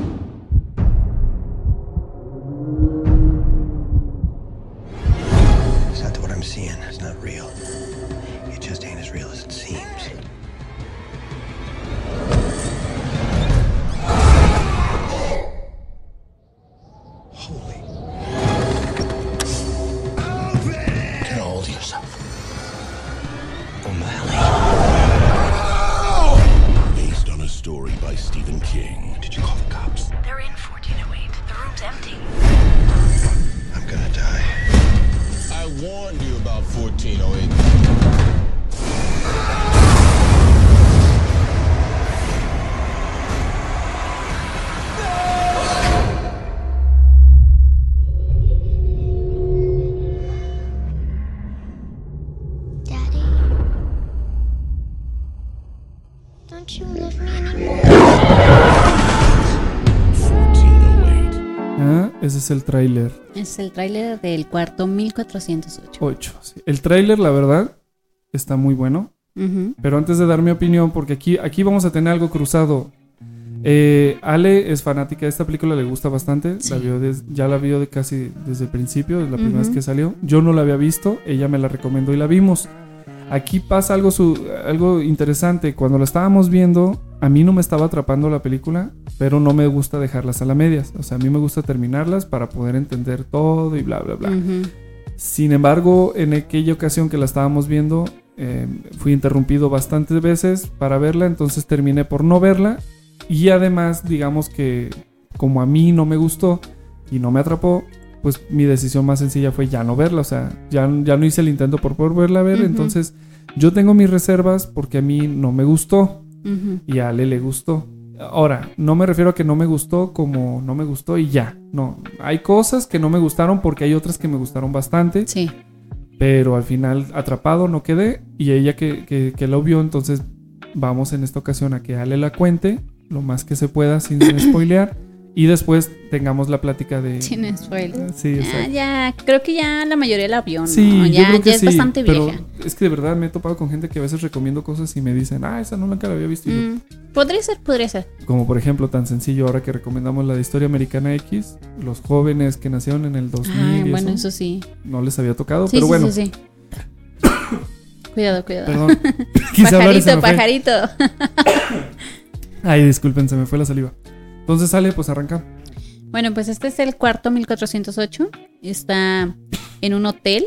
Es el tráiler. Es el tráiler del cuarto 1408. 8. sí. El tráiler, la verdad, está muy bueno. Pero antes de dar mi opinión, porque aquí, aquí vamos a tener algo cruzado. Eh, Ale es fanática de esta película, le gusta bastante. La vio des- ya la vio de casi desde el principio, es la primera vez que salió. Yo no la había visto, ella me la recomendó y la vimos. Aquí pasa algo, su- algo interesante. Cuando la estábamos viendo, a mí no me estaba atrapando la película, pero no me gusta dejarlas a la medias. O sea, a mí me gusta terminarlas para poder entender todo y bla, bla, bla. Sin embargo, en aquella ocasión que la estábamos viendo, eh, fui interrumpido bastantes veces para verla, entonces terminé por no verla. Y además, digamos que como a mí no me gustó y no me atrapó, pues mi decisión más sencilla fue ya no verla. O sea, ya, ya no hice el intento por volverla a ver. Entonces, yo tengo mis reservas porque a mí no me gustó Y a Ale le gustó. Ahora, no me refiero a que no me gustó como no me gustó y ya. No, hay cosas que no me gustaron porque hay otras que me gustaron bastante. Sí. Pero al final atrapado no quedé y ella que, que, que lo vio, entonces vamos en esta ocasión a que Ale la cuente lo más que se pueda sin [COUGHS] spoilear y después tengamos la plática de... Sin spoiler. Sí, Ah, ya, creo que ya la mayoría la vio, ¿no? Sí, yo ya creo que ya es sí, bastante pero vieja. es que de verdad me he topado con gente que a veces recomiendo cosas y me dicen, ah, esa no nunca la había visto. Mm, podría ser, podría ser. Como por ejemplo, tan sencillo ahora que recomendamos la de Historia Americana X, los jóvenes que nacieron en el 2000 Ay, y bueno, eso, eso sí. no les había tocado, Sí, pero sí, bueno. sí, sí. [COUGHS] cuidado, cuidado. Perdón. [LAUGHS] Pajarito, pajarito. [COUGHS] Ay, disculpen, se me fue la saliva. Entonces sale, pues arranca. Bueno, pues este es el cuarto 1408. Está en un hotel.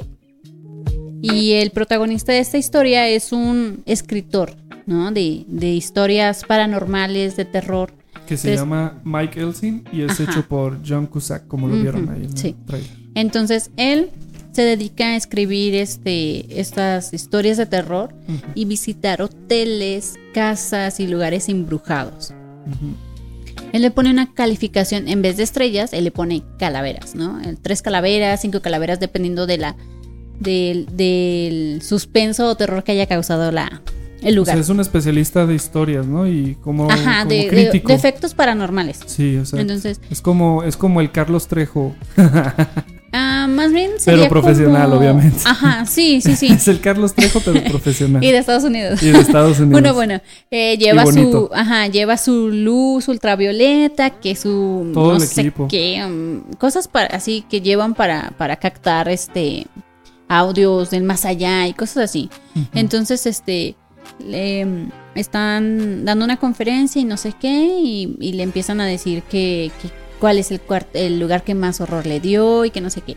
Y el protagonista de esta historia es un escritor, ¿no? De, de historias paranormales, de terror. Que se Entonces- llama Mike Elsin y es Ajá. hecho por John Cusack, como lo vieron ahí en el sí. trailer. Entonces él se dedica a escribir este, estas historias de terror y visitar hoteles, casas y lugares embrujados. Él le pone una calificación, en vez de estrellas, él le pone calaveras, ¿no? Tres calaveras, cinco calaveras, dependiendo de la, del, del suspenso o terror que haya causado la, el O lugar. sea, es un especialista de historias, ¿no? Y como, Ajá, como de, de- crítico. de efectos paranormales. Sí, o sea, Entonces, es como, es como el Carlos Trejo. [LAUGHS] am, más bien sería Pero profesional, como- obviamente. Ajá, sí, sí, sí. [LAUGHS] es el Carlos Trejo, pero [LAUGHS] profesional. Y de Estados Unidos. Y de Estados [LAUGHS] Unidos. bueno, bueno. eh, lleva su, ajá, lleva su luz ultravioleta, que su Todo no el sé equipo. qué, um, cosas para, así que llevan para, para captar este audios del más allá y cosas así. Entonces, este le están dando una conferencia y no sé qué, y, y le empiezan a decir que, que cuál es el, el lugar que más horror le dio y que no sé qué.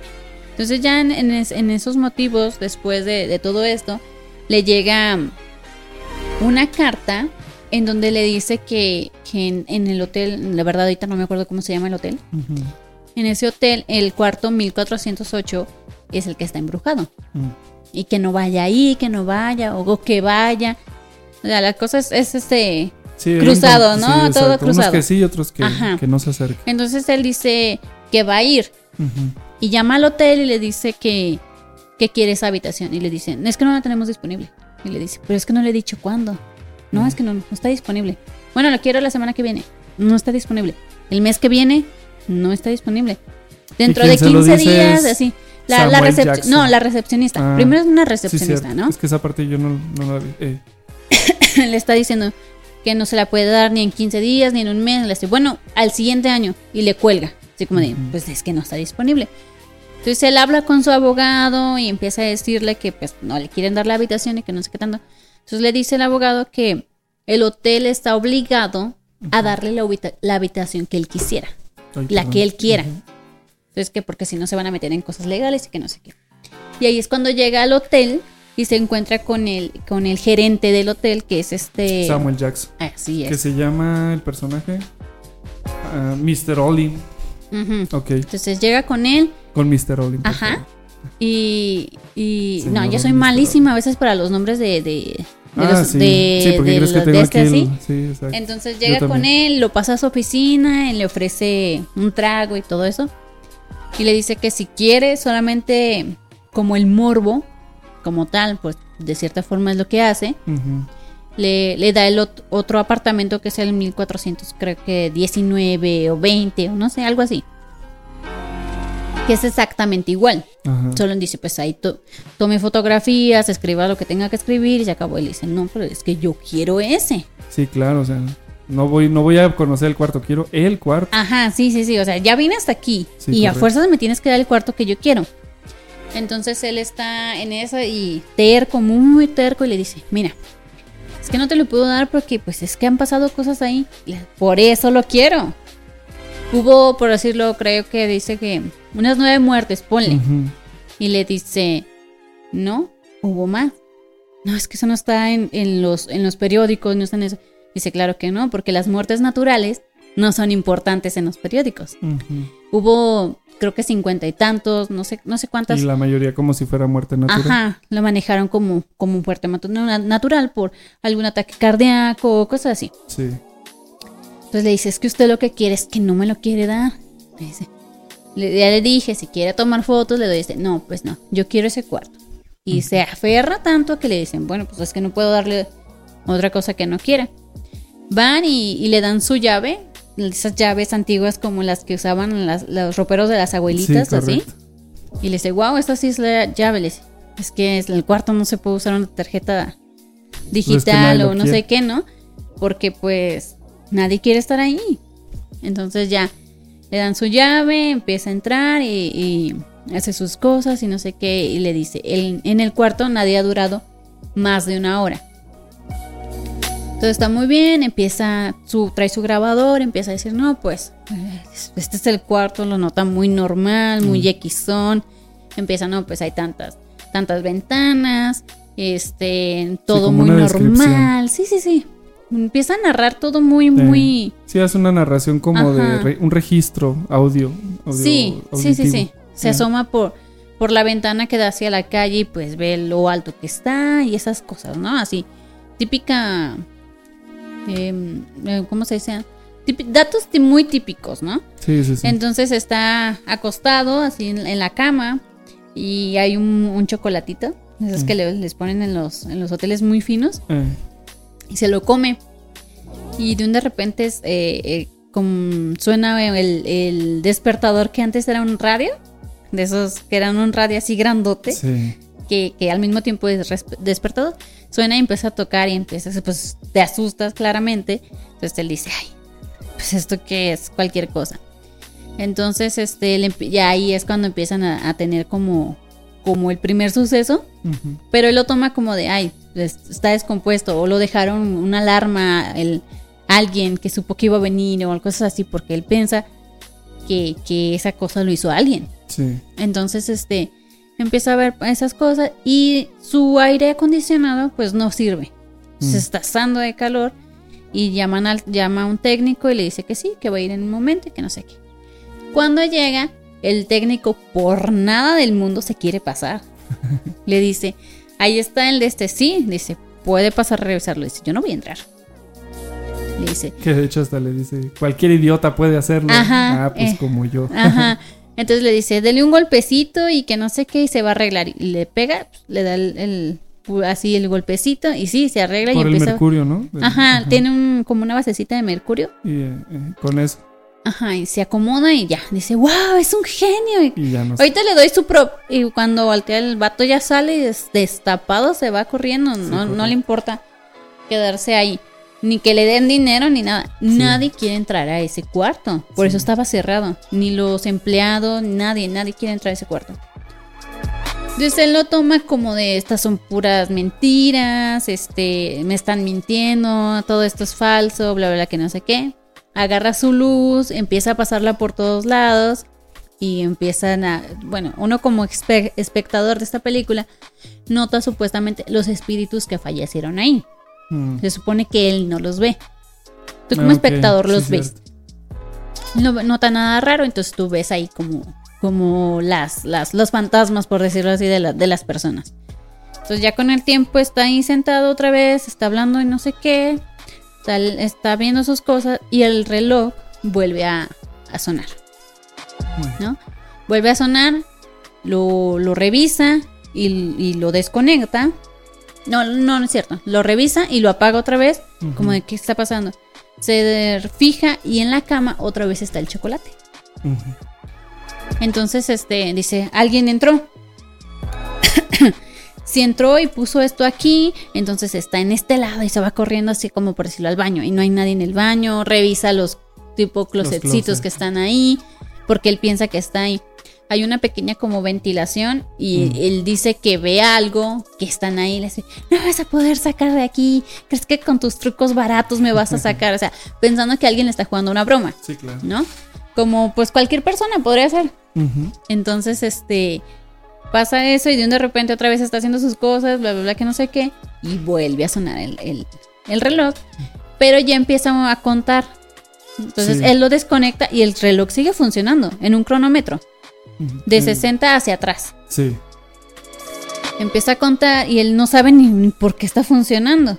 Entonces ya en, en es- en esos motivos, después de, de todo esto, le llega una carta en donde le dice que, que en, en el hotel, la verdad ahorita no me acuerdo cómo se llama el hotel, Ujú. en ese hotel el cuarto 1408 es el que está embrujado. Mm. Y que no vaya ahí, que no vaya, o que vaya. O sea, la cosa es, es este Sí, cruzado, sí, ¿no? Todo Unos cruzado. que sí y otros que, no se acercan. Entonces él dice que va a ir. Y llama al hotel y le dice que, que quiere esa habitación. Y le dicen, es que no la tenemos disponible. Y le dice, pero es que no le he dicho cuándo. No, es que no, no está disponible. Bueno, lo quiero la semana que viene. No está disponible. El mes que viene, no está disponible. Dentro de se lo 15 dice días, así. La, la recep- no, la recepcionista. Ah, Primero es una sí, recepcionista, cierto. ¿no? Es que esa parte yo no, no la vi. Eh, [COUGHS] le está diciendo que no se la puede dar ni en 15 días ni en un mes. Le dice, bueno, al siguiente año. Y le cuelga. Así como de, pues es que no está disponible. Entonces él habla con su abogado y empieza a decirle que pues no le quieren dar la habitación y que no sé qué tanto. Entonces le dice el abogado que el hotel está obligado a darle la, habita- la habitación que él quisiera. Ay, la que él quiera. Entonces que porque si no se van a meter en cosas legales y que no sé qué. Y ahí es cuando llega al hotel y se encuentra con el, con el gerente del hotel, que es este... Samuel Jackson. Así Que es. se llama el personaje ah, Mr. Olin. Ujú. Ok. Entonces llega con él, Con Mr. Olin. ajá. Y, y no, yo soy Mr. malísima a veces para los nombres de, de, de Ah, los- sí. de- Sí, porque de crees que tengo este aquí el- así. sí. Entonces llega con él, lo pasa a su oficina, y le ofrece un trago y todo eso. Y le dice que si quiere solamente como el morbo, como tal, pues de cierta forma es lo que hace, Ujú. le, le da el ot- otro apartamento que es el 1400, creo que 19 o 20 o no sé, algo así. Que es exactamente igual. Ajá. Solo dice, pues ahí to- tome fotografías, escriba lo que tenga que escribir y se acabó. Y le dice, no, pero es que yo quiero ese. Sí, claro, o sea, no voy, no voy a conocer el cuarto, quiero el cuarto. Ajá, sí, sí, sí. O sea, ya vine hasta aquí. Sí, y a correcto. fuerzas me tienes que dar el cuarto que yo quiero. Entonces él está en esa y terco, muy terco, y le dice, mira, es que no te lo puedo dar porque pues es que han pasado cosas ahí. Por eso lo quiero. Hubo, por decirlo, creo que dice que unas nueve muertes, ponle. Y le dice, no, hubo más. No, es que eso no está en, en los, en los periódicos, no está en eso. Dice, claro que no, porque las muertes naturales no son importantes en los periódicos. Hubo, creo que cincuenta y tantos, no sé, no sé cuántas. Y la mayoría como si fuera muerte natural. Ajá, lo manejaron como, como un muerte natural por algún ataque cardíaco o cosas así. Sí. Entonces le dice, es que usted lo que quiere es que no me lo quiere dar. Le dice, le- ya le dije, si quiere tomar fotos, le doy este. No, pues no, yo quiero ese cuarto. Y se aferra tanto que le dicen, bueno, pues es que no puedo darle otra cosa que no quiera. Van y, y le dan su llave, esas llaves antiguas como las que usaban las- los roperos de las abuelitas, Sí, así. Y le dice, wow, esta sí es la llave. Le dice, es que en el cuarto no se puede usar una tarjeta digital o no quiere. sé qué, ¿no? Porque pues nadie quiere estar ahí. Entonces ya le dan su llave, empieza a entrar y, y hace sus cosas y no sé qué. Y le dice, "El- en el cuarto nadie ha durado más de una hora. Entonces está muy bien, empieza, su, trae su grabador, empieza a decir, no, pues, este es el cuarto, lo nota muy normal, muy equisón. Empieza, no, pues hay tantas, tantas ventanas, este, todo muy normal. Sí, sí, sí. Empieza a narrar todo muy, Sí. muy... Sí, hace una narración como de re- un registro audio. audio Sí, sí, sí, sí. Se asoma por, por la ventana que da hacia la calle y pues ve lo alto que está y esas cosas, ¿no? Así, típica... em, eh, ¿Cómo se dice? Datos muy típicos, ¿no? Sí, sí, sí. Entonces está acostado así en, en la cama y hay un, un chocolatito, esos Mm. que le- les ponen en los, en los hoteles muy finos Eh, y se lo come. Y de un de repente es, eh, eh, como suena el, el despertador que antes era un radio. de esos que eran un radio así grandote, Sí. Que, que al mismo tiempo es despertador, suena y empieza a tocar y empieza, pues te asustas claramente. Entonces él dice, ay, pues esto que es cualquier cosa. Entonces, este, ya ahí es cuando empiezan a, a tener como, como el primer suceso, pero él lo toma como de, ay, es- está descompuesto, o lo dejaron una alarma, el, alguien que supo que iba a venir, o cosas así, porque él piensa que, que esa cosa lo hizo alguien. Sí. Entonces, este, empieza a ver esas cosas y su aire acondicionado, pues no sirve. Se está asando de calor y llaman al, llama a un técnico y le dice que sí, que va a ir en un momento y que no sé qué. Cuando llega, el técnico por nada del mundo se quiere pasar. [LAUGHS] Le dice, ahí está el de este, sí, dice, puede pasar a revisarlo. Dice, yo no voy a entrar. Le dice, Que de hecho hasta le dice, cualquier idiota puede hacerlo. Ajá, ah, pues eh, como yo. Ajá. [LAUGHS] Entonces le dice, dele un golpecito y que no sé qué y se va a arreglar. Y le pega, pues, le da el, el- así el golpecito y sí, se arregla Por y el empieza. mercurio, ¿no? Ajá, tiene un, como una basecita de mercurio. Y eh, eh, con eso. Ajá, y se acomoda y ya. Dice, wow, es un genio. Y Y ya no sé. Ahorita le doy su prop. Y cuando voltea el vato ya sale y des- destapado, se va corriendo. No, no correcto. le importa quedarse ahí. Ni que le den dinero ni nada. Nadie quiere entrar a ese cuarto. Por eso estaba cerrado. Ni los empleados, nadie, nadie quiere entrar a ese cuarto. Entonces él lo toma como de estas son puras mentiras, este, me están mintiendo, todo esto es falso, bla, bla, bla, que no sé qué. Agarra su luz, empieza a pasarla por todos lados y empiezan a, bueno, uno como espe- espectador de esta película nota supuestamente los espíritus que fallecieron ahí. Mm. Se supone que él no los ve. Tú como Ah, espectador los ves. No nota nada raro, entonces tú ves ahí como, como las, las, los fantasmas, por decirlo así, de, la- de las personas. Entonces ya con el tiempo está ahí sentado otra vez, está hablando y no sé qué, está, está viendo sus cosas y el reloj vuelve a, a sonar. ¿No? Vuelve a sonar, lo, lo revisa y, y lo desconecta. No, no, no es cierto. Lo revisa y lo apaga otra vez. Como de qué está pasando. Se fija y en la cama otra vez está el chocolate. Entonces, este, dice, alguien entró. [COUGHS] si entró y puso esto aquí, entonces está en este lado y se va corriendo así como por decirlo al baño. Y no hay nadie en el baño. Revisa los tipo closetcitos closets. que están ahí. Porque él piensa que está ahí. Hay una pequeña como ventilación y Mm. él dice que ve algo que están ahí. Le dice, no vas a poder sacar de aquí. ¿Crees que con tus trucos baratos me vas a sacar? O sea, [LAUGHS] pensando que alguien le está jugando una broma, Sí, claro. ¿no? Como pues cualquier persona podría ser. Entonces, este, pasa eso y de un de repente otra vez está haciendo sus cosas, bla, bla, bla, que no sé qué, y vuelve a sonar el, el- el reloj, pero ya empieza a contar. Entonces, Sí. él lo desconecta y el reloj sigue funcionando en un cronómetro. De Mm. 60 hacia atrás. Sí. Empieza a contar y él no sabe ni, ni por qué está funcionando.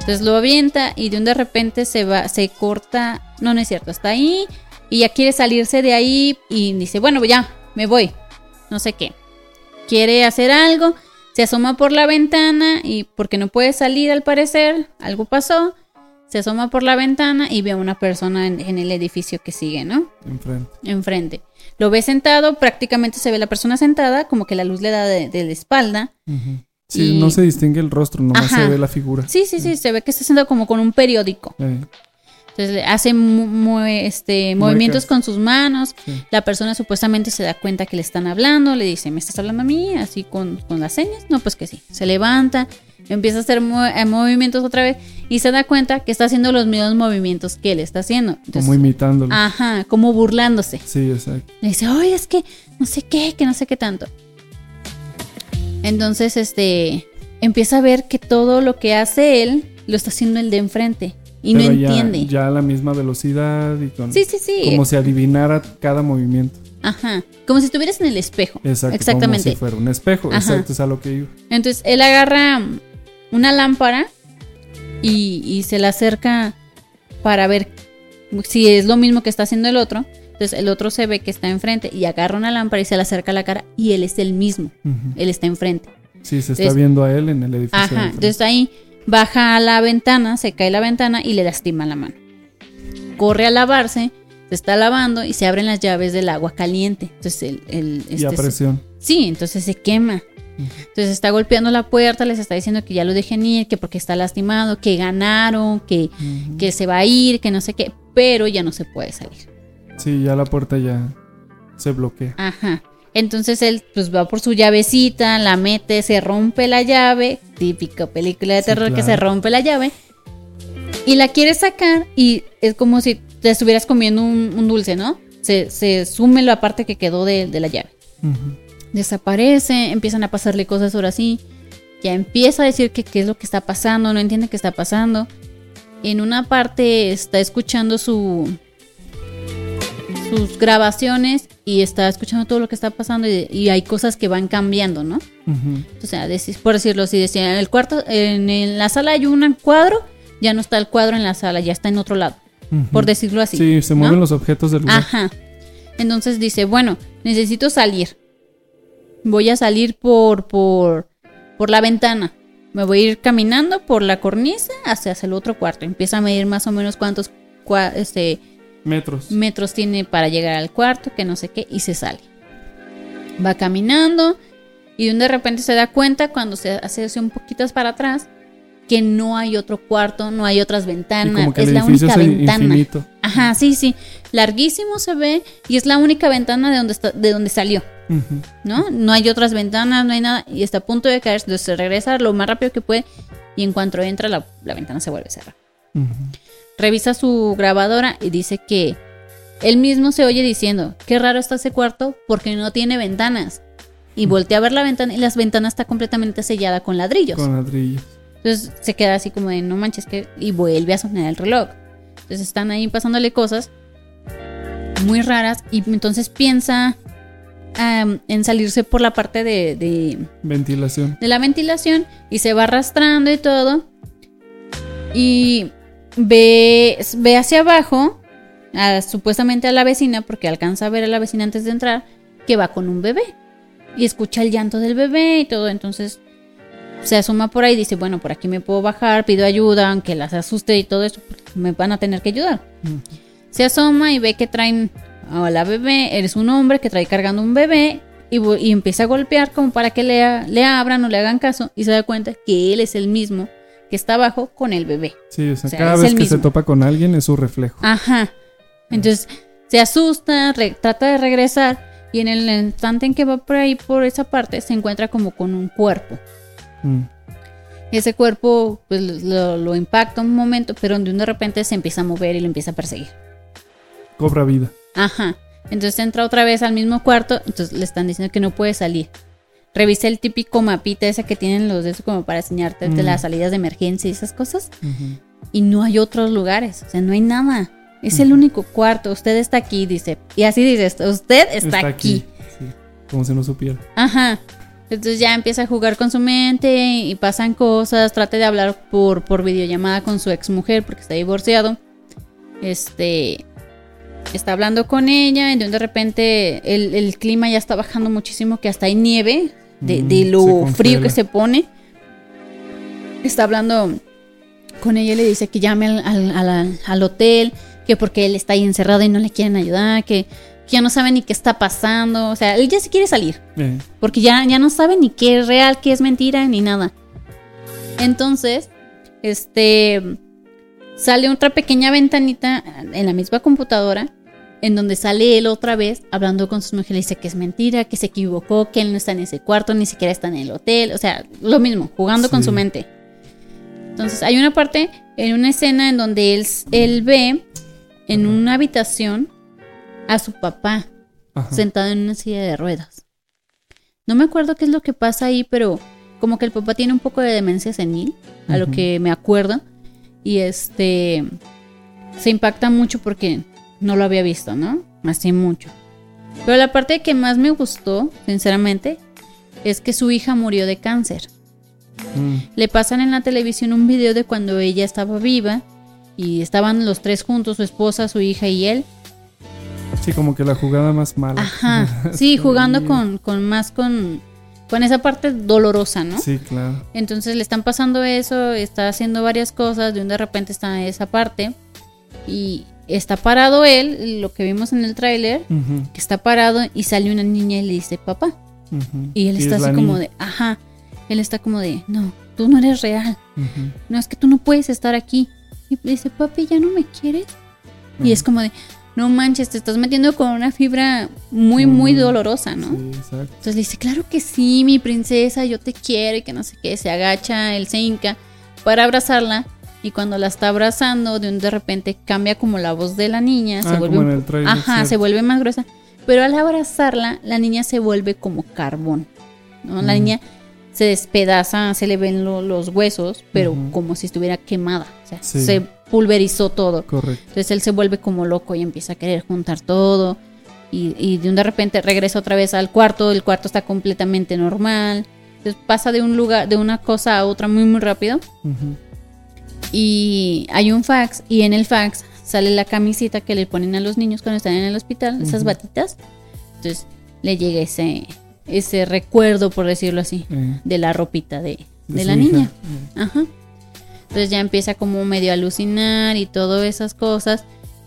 Entonces lo avienta y de un de repente se va, se corta. No, no es cierto, está ahí y ya quiere salirse de ahí y dice, bueno, ya, me voy. No sé qué. Quiere hacer algo, se asoma por la ventana y porque no puede salir al parecer, algo pasó. Se asoma por la ventana y ve a una persona en, en el edificio que sigue, ¿no? Enfrente. Enfrente. Lo ve sentado, prácticamente se ve la persona sentada, como que la luz le da de, de la espalda. Ujú. Sí, Y- no se distingue el rostro, nomás Ajá. se ve la figura. Sí, sí, sí, se ve que está sentado como con un periódico. Eh, Entonces hace este, movimientos con sus manos. Sí. La persona supuestamente se da cuenta que le están hablando. Le dice, ¿me estás hablando a mí? Así con, con las señas. No, pues que sí. Se levanta, empieza a hacer eh, movimientos otra vez y se da cuenta que está haciendo los mismos movimientos que él está haciendo. Entonces, como imitándolo. ajá, como burlándose. Sí, exacto. Le dice, oye, es que no sé qué, que no sé qué tanto. Entonces, este, empieza a ver que todo lo que hace él lo está haciendo el de enfrente y Pero no ya- entiende. Ya a la misma velocidad y con. Sí, sí, sí. Como si adivinara cada movimiento. Ajá, como si estuvieras en el espejo. Exacto. Exactamente. Como si fuera un espejo. Ajá. Exacto, es a lo que iba. Entonces él agarra una lámpara y, y se la acerca para ver si es lo mismo que está haciendo el otro. Entonces el otro se ve que está enfrente y agarra una lámpara y se la acerca a la cara y él es el mismo. Él está enfrente. Sí, se está Entonces- viendo a él en el edificio. Ajá, entonces ahí baja a la ventana, se cae la ventana y le lastima la mano. Corre a lavarse, se está lavando y se abren las llaves del agua caliente. Entonces el, el- Y a este se- presión. sí, entonces se quema. Entonces está golpeando la puerta, les está diciendo que ya lo dejen ir, que porque está lastimado, que ganaron, que, que se va a ir, que no sé qué, pero ya no se puede salir. Sí, ya la puerta ya se bloquea. Ajá. Entonces él pues va por su llavecita, la mete, se rompe la llave, típica película de Sí, terror que se rompe la llave y la quiere sacar y es como si te estuvieras comiendo un, un dulce, ¿no? Se, se sume la parte que quedó de, de la llave. Ujú. Desaparece, empiezan a pasarle cosas ahora sí. Ya empieza a decir que qué es lo que está pasando, no entiende qué está pasando. En una parte está escuchando su sus grabaciones y está escuchando todo lo que está pasando y, y hay cosas que van cambiando, ¿no? Ujú. O sea, por decirlo así, decía, en el cuarto, en, la sala hay un cuadro, ya no está el cuadro en la sala, ya está en otro lado, por decirlo así. Sí, se ¿no? mueven los objetos del lugar. Ajá. Entonces dice, bueno, necesito salir. Voy a salir por, por, por la ventana. Me voy a ir caminando por la cornisa hacia, hacia el otro cuarto. Empieza a medir más o menos cuántos cua- este, Metros. metros tiene para llegar al cuarto, que no sé qué, y se sale. Va caminando y de repente se da cuenta cuando se hace hace un poquito para atrás que no hay otro cuarto, no hay otras ventanas, como que es la única ventana. infinito. Ajá, sí, sí, larguísimo se ve y es la única ventana de donde está, de donde salió, ¿no? No hay otras ventanas, no hay nada y está a punto de caer, entonces se regresa lo más rápido que puede y en cuanto entra la, la ventana se vuelve a cerrar revisa su grabadora y dice que él mismo se oye diciendo, qué raro está ese cuarto porque no tiene ventanas. Y voltea a ver la ventana y las ventanas está completamente sellada con ladrillos. Con ladrillos. Entonces se queda así como de, no manches, que... Y vuelve a sonar el reloj. Entonces están ahí pasándole cosas muy raras y entonces piensa en salirse por la parte de- de, Ventilación. de la ventilación y se va arrastrando y todo. Y ve, ve hacia abajo, a- supuestamente a la vecina, porque alcanza a ver a la vecina antes de entrar, que va con un bebé. Y escucha el llanto del bebé y todo. Entonces se asoma por ahí y dice, bueno, por aquí me puedo bajar, pido ayuda, aunque las asuste y todo eso, me van a tener que ayudar. Se asoma y ve que traen a la bebé, eres un hombre que trae cargando un bebé y, y empieza a golpear como para que le, a- le abran o le hagan caso y se da cuenta que él es el mismo que está abajo con el bebé. Sí, o sea, O sea, cada vez que se topa con alguien es su reflejo. Ajá. Entonces se asusta, trata de regresar y en el instante en que va por ahí, por esa parte, se encuentra como con un cuerpo. Mm. Ese cuerpo pues, lo, lo impacta un momento, pero de repente se empieza a mover y lo empieza a perseguir. Cobra vida. Ajá. Entonces entra otra vez al mismo cuarto, entonces le están diciendo que no puede salir. Revisa el típico mapita ese que tienen los de eso como para enseñarte de Mm. las salidas de emergencia y esas cosas. Y no hay otros lugares, o sea, no hay nada. Es el único cuarto, usted está aquí, dice. Y así dice, usted está, aquí. Sí, como si no supiera. Ajá. Entonces ya empieza a jugar con su mente y pasan cosas. Trata de hablar por, por videollamada con su ex mujer porque está divorciado. Este. Está hablando con ella y de repente el, el clima ya está bajando muchísimo, que hasta hay nieve de, Mm, de lo frío que se pone. Está hablando con ella y le dice que llame al, al- al- al hotel, que porque él está ahí encerrado y no le quieren ayudar, que, que ya no sabe ni qué está pasando. O sea, él ya se quiere salir. Eh, Porque ya, ya no sabe ni qué es real, qué es mentira, ni nada. Entonces, este sale otra pequeña ventanita en la misma computadora, en donde sale él otra vez hablando con su mujer. Le dice que es mentira, que se equivocó, que él no está en ese cuarto, ni siquiera está en el hotel. O sea, lo mismo, jugando con su mente. Entonces, hay una parte en una escena en donde él, él ve en una habitación a su papá Ajá. sentado en una silla de ruedas. No me acuerdo qué es lo que pasa ahí, pero como que el papá tiene un poco de demencia senil, a lo que me acuerdo. Y este se impacta mucho porque no lo había visto, ¿no? Así mucho. Pero la parte que más me gustó, sinceramente, es que su hija murió de cáncer. mm, Le pasan en la televisión un video de cuando ella estaba viva y estaban los tres juntos, su esposa, su hija y él. Sí, como que la jugada más mala. Ajá. [LAUGHS] Sí, jugando con, con más con, con esa parte dolorosa, ¿no? Sí, claro. Entonces le están pasando eso, está haciendo varias cosas, de un de repente está esa parte. Y está parado él, lo que vimos en el tráiler, que está parado y sale una niña y le dice, papá. Y él está es así como niña. de, ajá, él está como de, no, tú no eres real, no, es que tú no puedes estar aquí. Y dice, papi, ¿ya no me quieres? Y es como de, no manches, te estás metiendo con una fibra muy, muy dolorosa, ¿no? Sí, exacto. Entonces le dice, claro que sí, mi princesa, yo te quiero y que no sé qué. Se agacha, él se hinca para abrazarla y cuando la está abrazando, de un de repente cambia como la voz de la niña, se Ah, vuelve como en el tráiler, Ajá, cierto. se vuelve más gruesa, pero al abrazarla, la niña se vuelve como carbón. ¿no? La niña se despedaza, se le ven lo- los huesos, pero como si estuviera quemada. O sea, Sí. se pulverizó todo. Correcto. Entonces él se vuelve como loco y empieza a querer juntar todo. Y, y de un de repente regresa otra vez al cuarto. El cuarto está completamente normal. Entonces pasa de un lugar, de una cosa a otra muy muy rápido. Y hay un fax. Y en el fax sale la camisita que le ponen a los niños cuando están en el hospital, esas batitas. Entonces le llega ese, ese recuerdo, por decirlo así, Eh, de la ropita de, de la niña. Eh, Ajá. Entonces ya empieza como medio a alucinar y todas esas cosas,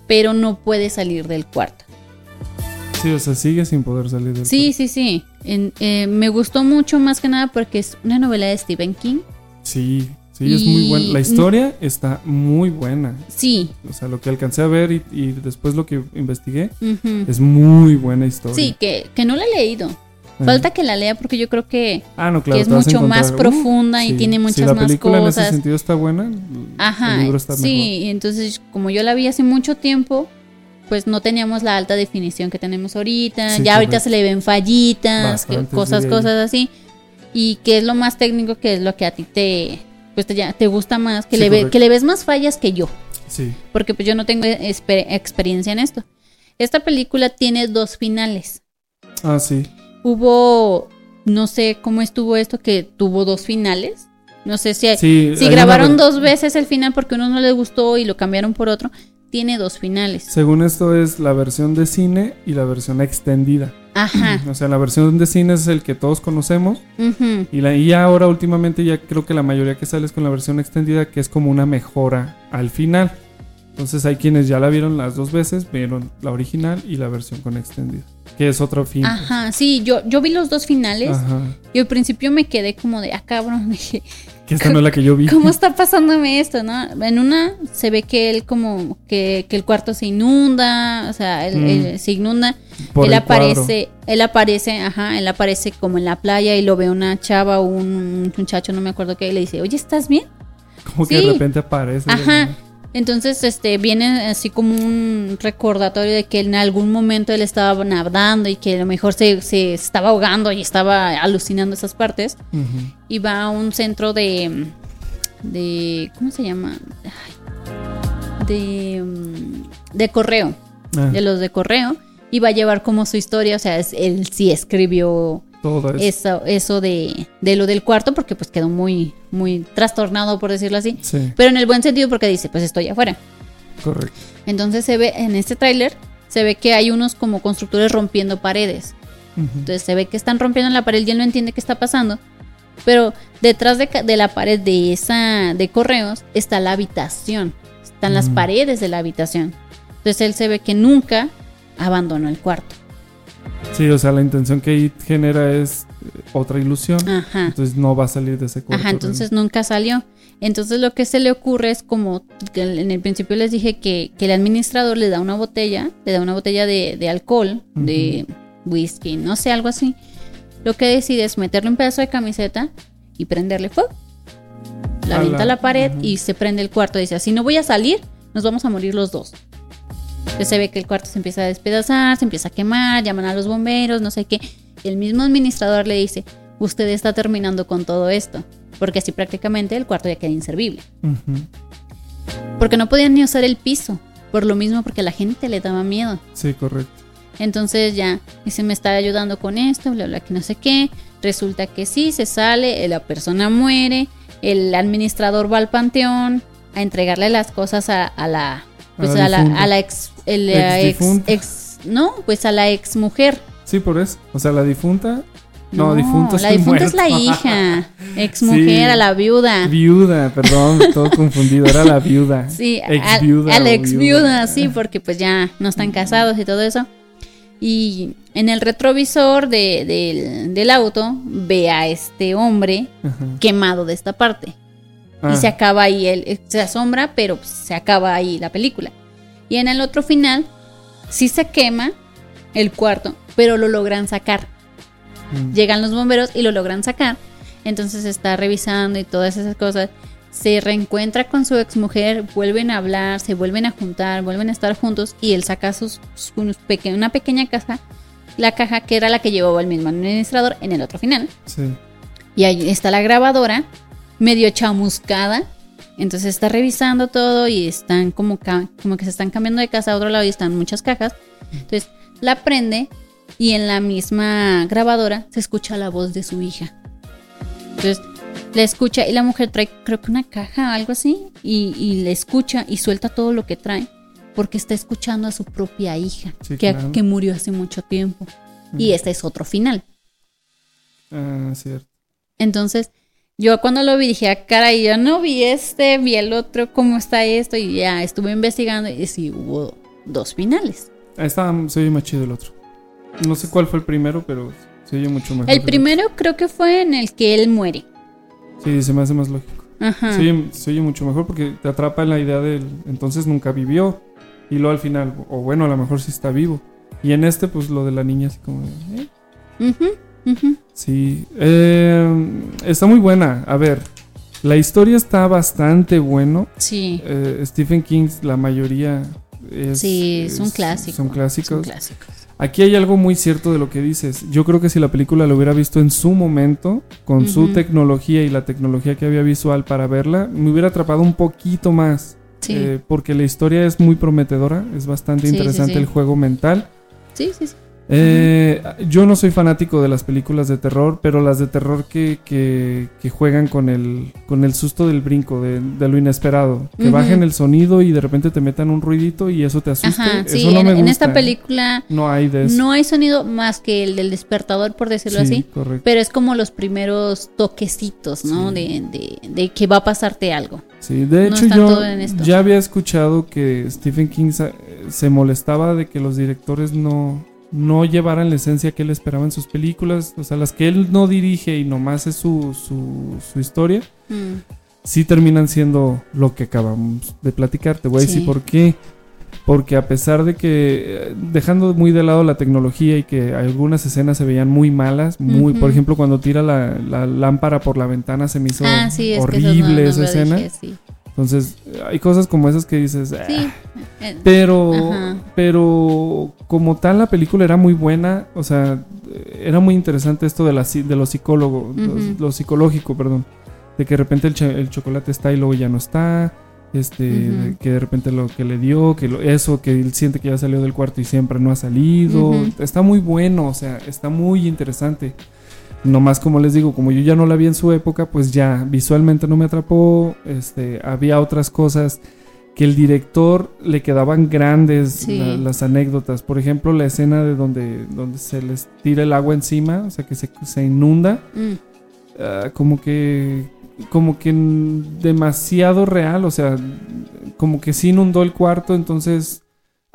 pero no puede salir del cuarto. Sí, o sea, sigue sin poder salir del Sí, sí, sí. En- eh, me gustó mucho más que nada porque es una novela de Stephen King. Sí, sí, es muy buena. La historia está muy buena. Sí. O sea, lo que alcancé a ver y, y después lo que investigué, es muy buena historia. Sí, que, que no la he leído. Falta que la lea porque yo creo que, Ah, no, claro, que es mucho más uh, profunda y sí. tiene Si muchas la más película en ese cosas. sentido está buena, Ajá, el libro está sí, mejor. y entonces como yo la vi hace mucho tiempo, pues no teníamos la alta definición que tenemos ahorita. Sí, ya ahorita correcto. se le ven fallitas, que- cosas, cosas así. Y que es lo más técnico, que es lo que a ti te, pues te, ya- te gusta más, que, Sí, le ve- que le ves más fallas que yo, Sí. porque pues yo no tengo esper- experiencia en esto. Esta película tiene dos finales. Ah, sí. Hubo, no sé cómo estuvo esto, que tuvo dos finales. No sé si, Sí, si hay grabaron una- dos veces el final porque uno no les gustó y lo cambiaron por otro. Tiene dos finales. Según esto es la versión de cine y la versión extendida. Ajá. O sea, la versión de cine es el que todos conocemos. Y, la, y ahora últimamente ya creo que la mayoría que sale es con la versión extendida, que es como una mejora al final. Entonces hay quienes ya la vieron las dos veces, vieron la original y la versión con extendida, que es otro fin. pues. Ajá, sí, yo, yo vi los dos finales Ajá. y al principio me quedé como de, ah, cabrón, [LAUGHS] dije, Que esta no es la que yo vi. ¿cómo está [LAUGHS] pasándome esto, no? En una se ve que él como, que, que el cuarto se inunda, o sea, él, Mm. él se inunda, Por él aparece, él aparece, ajá, él aparece como en la playa y lo ve una chava o un muchacho, no me acuerdo qué, y le dice, oye, ¿estás bien? Como que de repente aparece. Ajá. Entonces, este, viene así como un recordatorio de que en algún momento él estaba nadando y que a lo mejor se, se estaba ahogando y estaba alucinando esas partes. Ujú. Y va a un centro de. de ¿Cómo se llama? De. mm, de correo. Ah. De los de correo. Y va a llevar como su historia. O sea, es- él sí escribió Todo eso. eso, eso de, de lo del cuarto, porque pues quedó muy, muy trastornado, por decirlo así. Sí. Pero en el buen sentido, porque dice, pues estoy afuera. Correcto. Entonces se ve, en este tráiler, se ve que hay unos como constructores rompiendo paredes. Entonces se ve que están rompiendo la pared y él no entiende qué está pasando. Pero detrás de la pared de esa de correos está la habitación. Están las Mm. paredes de la habitación. Entonces él se ve que nunca abandonó el cuarto. Sí, o sea, la intención que genera es eh, otra ilusión. Ajá. Entonces no va a salir de ese cuarto. Ajá, entonces nunca salió. Entonces lo que se le ocurre es como en el principio les dije que, que el administrador le da una botella, le da una botella de, de alcohol, de whisky, no sé, algo así. Lo que decide es meterle un pedazo de camiseta y prenderle fuego. La avienta a la- pared y se prende el cuarto. Dice, si no voy a salir, nos vamos a morir los dos. Entonces se ve que el cuarto se empieza a despedazar, se empieza a quemar, llaman a los bomberos, no sé qué. El mismo administrador le dice, usted está terminando con todo esto. Porque así prácticamente el cuarto ya queda inservible. Porque no podían ni usar el piso. Por lo mismo, porque a la gente le daba miedo. Sí, correcto. Entonces ya dice, me está ayudando con esto, bla, bla, que no sé qué. Resulta que sí, se sale, la persona muere, el administrador va al panteón a entregarle las cosas a, a la, pues A la a la, difunta. a la ex, el, la ex, no, pues a la ex mujer. Sí, por eso. O sea, la difunta No, difunto la es el difunta es la hija. [LAUGHS] Ex mujer, Sí. a la viuda. Viuda, perdón, todo [LAUGHS] confundido. Era la viuda. Sí, ex viuda. a la ex viuda, sí, porque pues ya no están casados y todo eso. Y en el retrovisor de- del, del auto ve a este hombre Ajá. quemado de esta parte. Ah. Y se acaba ahí, el, se asombra, pero pues, se acaba ahí la película. Y en el otro final, sí se quema el cuarto, pero lo logran sacar. Mm. Llegan los bomberos y lo logran sacar. Entonces está revisando y todas esas cosas. Se reencuentra con su exmujer, vuelven a hablar, se vuelven a juntar, vuelven a estar juntos y él saca sus, peque- una pequeña caja, la caja que era la que llevaba el mismo administrador en el otro final. Sí. Y ahí está la grabadora, medio chamuscada. Entonces está revisando todo y están como, que se están cambiando de casa a otro lado y están muchas cajas. Entonces la prende y en la misma grabadora se escucha la voz de su hija. Entonces la escucha y la mujer trae creo que una caja o algo así y, y le escucha y suelta todo lo que trae porque está escuchando a su propia hija Sí, que, claro. que murió hace mucho tiempo. Y este es otro final. Ah, cierto. Entonces, yo cuando lo vi dije, ah, caray, yo no vi este, vi el otro, cómo está esto, y ya estuve investigando y sí hubo dos finales. Está, se oye más chido el otro. No sé cuál fue el primero, pero se oye mucho mejor. El primero creo que fue en el que él muere. Sí, se me hace más lógico. Ajá. Se oye, se oye mucho mejor porque te atrapa en la idea del entonces nunca vivió. Y luego al final, o bueno, a lo mejor sí está vivo. Y en este, pues lo de la niña, así como de, ¿eh? Sí, eh, está muy buena. A ver, la historia está bastante bueno. Sí. Eh, Stephen King, la mayoría es, Sí, es un clásico. Son clásicos. Son clásicos. Aquí hay algo muy cierto de lo que dices. Yo creo que si la película lo hubiera visto en su momento, con su tecnología y la tecnología que había visual para verla, me hubiera atrapado un poquito más. Sí. Eh, porque la historia es muy prometedora, es bastante sí, interesante sí. el juego mental. Sí, sí, sí. Eh, yo no soy fanático de las películas de terror, pero las de terror que, que, que juegan con el, con el susto del brinco, de, de lo inesperado. Que bajen el sonido y de repente te metan un ruidito y eso te asuste. Ajá, sí, eso no en, me en gusta. esta película No hay de eso. no hay sonido más que el del despertador, por decirlo Sí, así. correcto. Pero es como los primeros toquecitos, ¿no? De, de, de que va a pasarte algo. Sí, de hecho yo ya había escuchado que Stephen King sa- se molestaba de que los directores no, no llevaran la esencia que él esperaba en sus películas, o sea, las que él no dirige y nomás es su, su, su historia, Mm. sí terminan siendo lo que acabamos de platicar. Te voy a decir por qué. Porque a pesar de que, dejando muy de lado la tecnología y que algunas escenas se veían muy malas, muy, por ejemplo, cuando tira la, la lámpara por la ventana se me hizo Ah, sí, es que eso horrible no- no esa escena. dije, sí. Entonces, hay cosas como esas que dices, "Ah". Sí. Eh, pero, ajá. pero como tal la película era muy buena, o sea, era muy interesante esto de, la, de lo psicólogo, Ujú. lo, lo psicológico, perdón, de que de repente el, el chocolate está y luego ya no está, este, de que de repente lo que le dio, que lo- eso, que él siente que ya salió del cuarto y siempre no ha salido, está muy bueno, o sea, está muy interesante. Nomás como les digo, como yo ya no la vi en su época, pues ya visualmente no me atrapó. Este, había otras cosas que el director le quedaban grandes Sí. la- las anécdotas. Por ejemplo, la escena de donde, donde se les tira el agua encima, o sea que se, se inunda. Mm. ah, como que como que demasiado real, o sea, como que sí inundó el cuarto, entonces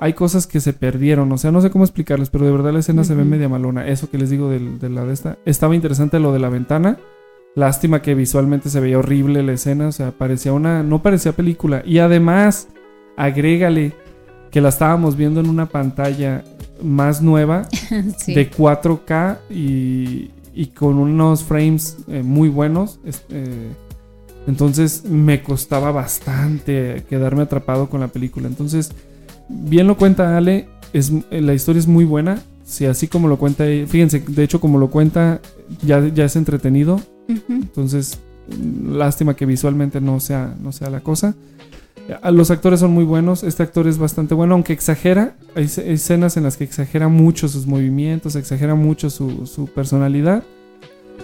hay cosas que se perdieron, o sea, no sé cómo explicarles, pero de verdad la escena se ve media malona. Eso que les digo de, la de esta, estaba interesante lo de la ventana. Lástima que visualmente se veía horrible la escena, o sea, parecía una no parecía película y además agrégale que la estábamos viendo en una pantalla más nueva [LAUGHS] Sí. de 4K y, y con unos frames eh, muy buenos. eh, entonces me costaba bastante quedarme atrapado con la película. Entonces, bien lo cuenta Ale, es, eh, la historia es muy buena. Si así como lo cuenta, fíjense, de hecho como lo cuenta, ya, ya es entretenido. Entonces, lástima que visualmente no sea, no sea la cosa. Los actores son muy buenos. Este actor es bastante bueno, aunque exagera. Hay escenas en las que exagera mucho sus movimientos, exagera mucho su, su personalidad.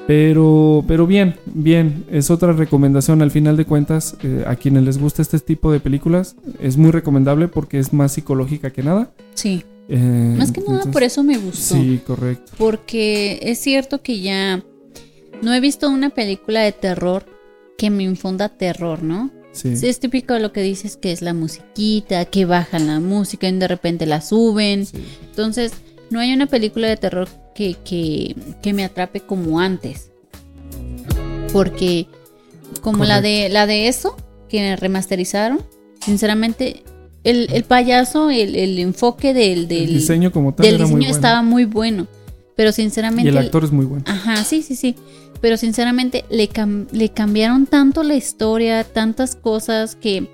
Pero, pero bien, bien. Es otra recomendación al final de cuentas. eh, a quienes les gusta este tipo de películas, es muy recomendable porque es más psicológica que nada. Sí. Eh, Más que nada por eso me gustó. Sí, correcto. Porque es cierto que ya no he visto una película de terror que me infunda terror, ¿no? Sí. es típico de lo que dices que es la musiquita, que bajan la música y de repente la suben. Entonces, no hay una película de terror que, que, que me atrape como antes. Porque como la de la de eso, que remasterizaron, sinceramente, el, el payaso, el, el enfoque del, del El diseño como tal del muy diseño bueno. estaba muy bueno. Pero sinceramente. Y el actor es muy bueno. Ajá, sí, sí, sí. Pero sinceramente le, cam- le cambiaron tanto la historia, tantas cosas que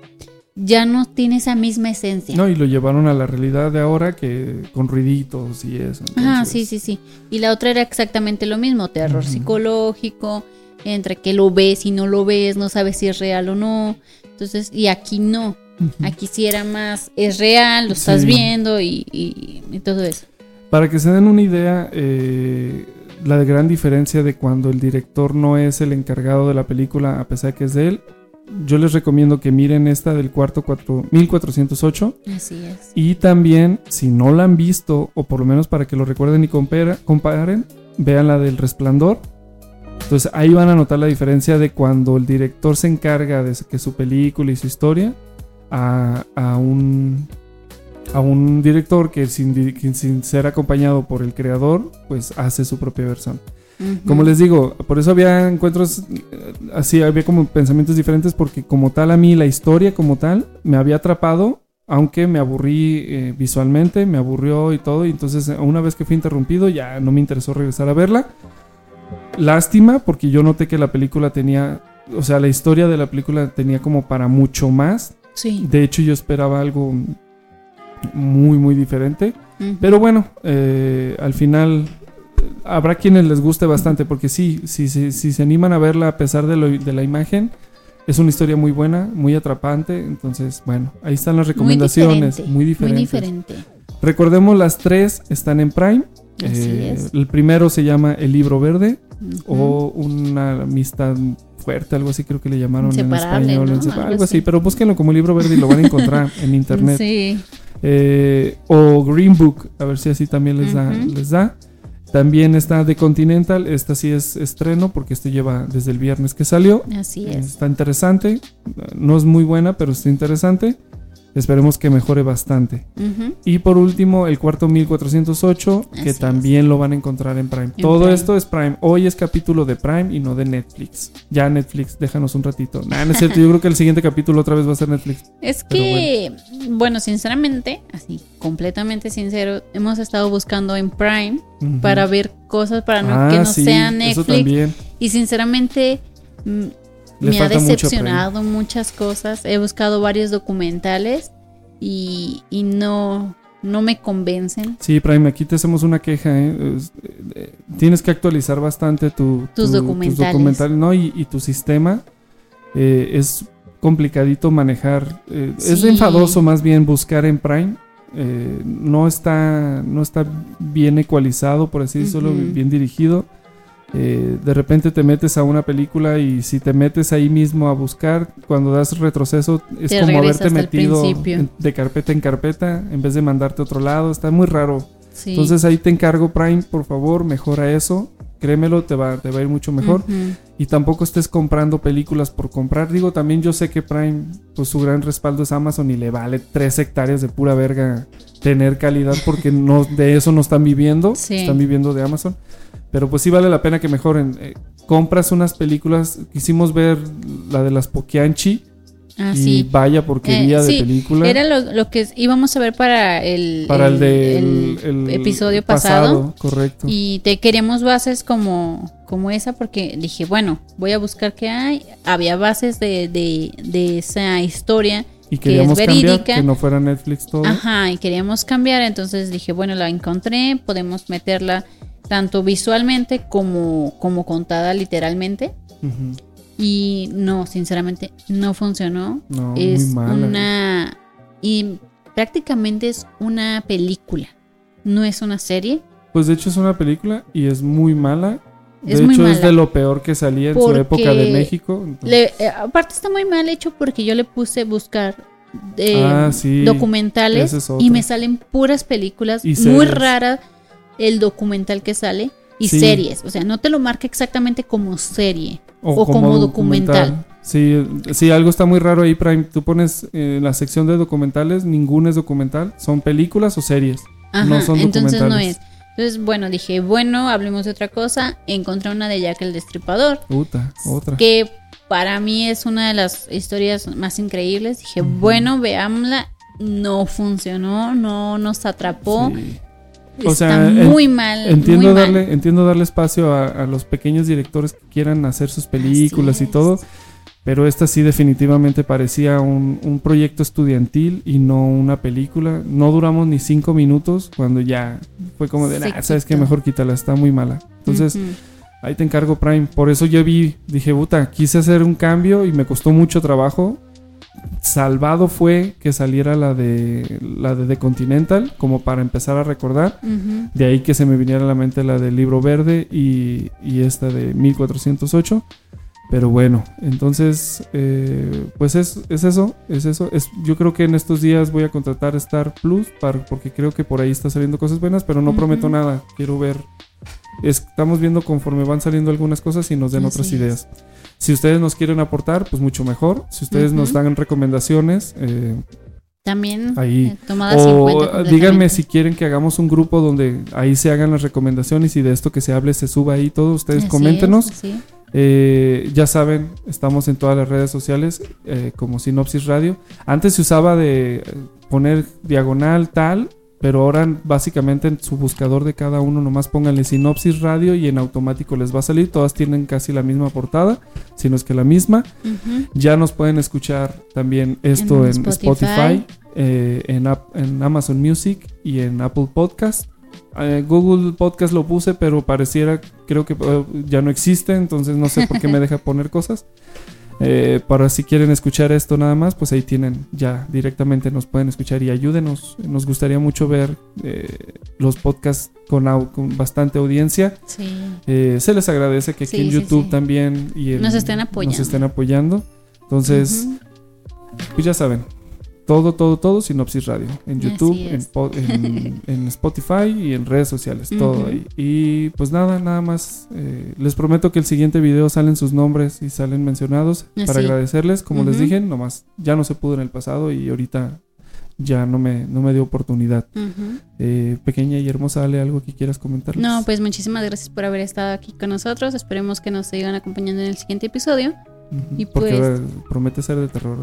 ya no tiene esa misma esencia. No, y lo llevaron a la realidad de ahora que con ruiditos y eso. Ajá, entonces- sí, sí, sí. Y la otra era exactamente lo mismo, terror psicológico, entre que lo ves y no lo ves, no sabes si es real o no. Entonces, y aquí no. Aquí sí era más, es real, lo estás Sí. viendo y, y- y todo eso. Para que se den una idea, eh, la gran diferencia de cuando el director no es el encargado de la película, a pesar de que es de él, yo les recomiendo que miren esta del cuarto cuatro- 1408. Así es. Y también, si no la han visto, o por lo menos para que lo recuerden y compara- comparen, vean la del resplandor. Entonces ahí van a notar la diferencia de cuando el director se encarga de que su película y su historia a, a un a un director que sin, sin ser acompañado por el creador, pues hace su propia versión. Como les digo, por eso había encuentros eh, así, había como pensamientos diferentes porque como tal a mí la historia como tal me había atrapado, aunque me aburrí eh, visualmente, me aburrió y todo, y entonces eh, una vez que fui interrumpido ya no me interesó regresar a verla. Lástima porque yo noté que la película tenía, o sea, la historia de la película tenía como para mucho más. Sí. De hecho yo esperaba algo muy, muy diferente. Ujú. Pero bueno, eh, al final habrá quienes les guste bastante, porque sí, sí, sí, si se animan a verla a pesar de, lo- de la imagen, es una historia muy buena, muy atrapante. Entonces, bueno, ahí están las recomendaciones. diferente, Muy diferente. Recordemos, las tres están en Prime. Así Eh, es. El primero se llama El Libro Verde o Una Amistad Fuerte, algo así creo que le llamaron en español. Algo algo así, así. pero búsquenlo como Libro Verde y lo van a encontrar [LAUGHS] en internet. Sí. Eh, o Green Book, a ver si así también les, da, les da. También está The Continental, esta sí es estreno porque este lleva desde el viernes que salió. Así Eh, es. Está interesante, no es muy buena, pero está interesante. Esperemos que mejore bastante. Y por último, el cuarto 1408, que Así también lo van a encontrar en Prime. En Todo Prime. esto es Prime. Hoy es capítulo de Prime y no de Netflix. Ya Netflix, déjanos un ratito. Nah, no es cierto, yo creo que el siguiente capítulo otra vez va a ser Netflix. Es que, bueno. sinceramente, así, completamente sincero, hemos estado buscando en Prime para ver cosas para no, Ah, que no sí, sea eso Netflix. también. Y sinceramente, me ha decepcionado muchas cosas. He buscado varios documentales y, y no, no me convencen. Sí, Prime, aquí te hacemos una queja. ¿eh? Eh, tienes que actualizar bastante tu, Tus tu- documentales. documentales, ¿no? y, y tu sistema. Eh, es complicadito manejar. eh, Es enfadoso más bien buscar en Prime. No, está, no está bien ecualizado, por así decirlo, bien dirigido. Eh, de repente te metes a una película y si te metes ahí mismo a buscar, cuando das retroceso es Te como haberte metido en- de carpeta en carpeta en vez de mandarte a otro lado. Está muy raro. Sí. Entonces ahí te encargo Prime, por favor, mejora eso. Créemelo, te va, te va a ir mucho mejor. Y tampoco estés comprando películas por comprar. Digo, también yo sé que Prime, pues su gran respaldo es Amazon y le vale tres hectáreas de pura verga tener calidad porque no de eso no están viviendo. Sí. Están viviendo de Amazon. Pero pues sí vale la pena que mejoren. Eh, compras unas películas. Quisimos ver la de las Pokianchi. Ah, y sí. vaya porquería Eh, de sí, película. Era lo, lo que íbamos a ver para el, Para el de- el el- el episodio pasado, pasado. correcto. Y te queríamos bases como, como esa porque dije, bueno, voy a buscar qué hay. Había bases de, de, de esa historia y que queríamos cambiar que no fuera Netflix todo. Ajá, y queríamos cambiar, entonces dije, bueno, la encontré, podemos meterla tanto visualmente como, como contada literalmente. Y no, sinceramente, no funcionó. No, es muy mala. una. Y prácticamente es una película. No es una serie. Pues de hecho es una película y es muy mala. De Es hecho muy es mala. de lo peor que salía en su época de México. entonces- le- eh, aparte está muy mal hecho porque yo le puse buscar eh, Ah, sí. documentales es y me salen puras películas. Muy series. El documental que sale. Y Sí. series. O sea, no te lo marca exactamente como serie o, como, documental. Sí, sí, algo está muy raro ahí, Prime. Tú pones eh, la sección de documentales, ninguna es documental. Son películas o series. Ajá, no son entonces no documentales. es. Entonces, bueno, dije, bueno, hablemos de otra cosa. Encontré una de Jack el Destripador. Puta, otra. que para mí es una de las historias más increíbles. Dije, bueno, veámosla. No funcionó, no nos atrapó. Sí. Está en- muy mal. Entiendo muy darle, mal. entiendo darle espacio a, a los pequeños directores que quieran hacer sus películas y todo. Pero esta sí definitivamente parecía un, un proyecto estudiantil y no una película. No duramos ni cinco minutos cuando ya fue como de, "Nah, sabes que mejor quítala, está muy mala. Entonces, ahí te encargo Prime. Por eso yo vi, dije, puta, quise hacer un cambio y me costó mucho trabajo. Salvado fue que saliera la de la de The Continental, como para empezar a recordar. De ahí que se me viniera a la mente la del libro verde y, y esta de 1408. Pero bueno, entonces, eh, pues es, es eso, es eso. Es, yo creo que en estos días voy a contratar Star Plus para, porque creo que por ahí está saliendo cosas buenas, pero no prometo nada. Quiero ver. Estamos viendo conforme van saliendo algunas cosas y nos den Así otras es. ideas. Si ustedes nos quieren aportar, pues mucho mejor. Si ustedes nos dan recomendaciones, eh, También ahí. eh, tomadas en O cuenta. díganme completamente. si quieren que hagamos un grupo donde ahí se hagan las recomendaciones y de esto que se hable se suba ahí todo. Ustedes Así coméntenos. es. Eh, ya saben, estamos en todas las redes sociales eh, como Sinopsis Radio. Antes se usaba de eh, poner diagonal tal, pero ahora básicamente en su buscador de cada uno nomás pónganle Sinopsis Radio y en automático les va a salir. Todas tienen casi la misma portada, si no es que la misma. Ya nos pueden escuchar también esto en, En Spotify, Spotify. eh, en Amazon Music y en Apple Podcast. Eh, Google Podcast lo puse, pero pareciera, creo que eh, ya no existe, entonces no sé por qué me [LAUGHS] deja poner cosas. Eh, para si quieren escuchar esto nada más, pues ahí tienen, ya directamente nos pueden escuchar y ayúdenos. Nos gustaría mucho ver eh, los podcasts con, au- con bastante audiencia. Sí. Eh, se les agradece que aquí Sí, en YouTube sí. también y en- Nos estén apoyando. Nos estén apoyando. Entonces, pues ya saben, todo, todo, todo Sinopsis Radio. En YouTube, [LAUGHS] en, Spotify y en redes sociales. Todo ahí. Y pues nada, nada más. eh, les prometo que el siguiente video salen sus nombres y salen mencionados para agradecerles. Como les dije, nomás ya no se pudo en el pasado y ahorita ya no me, no me dio oportunidad. Eh, pequeña y hermosa, Ale, algo que quieras comentar. No, pues muchísimas gracias por haber estado aquí con nosotros. Esperemos que nos sigan acompañando en el siguiente episodio. Y Porque pues, promete ser de terror.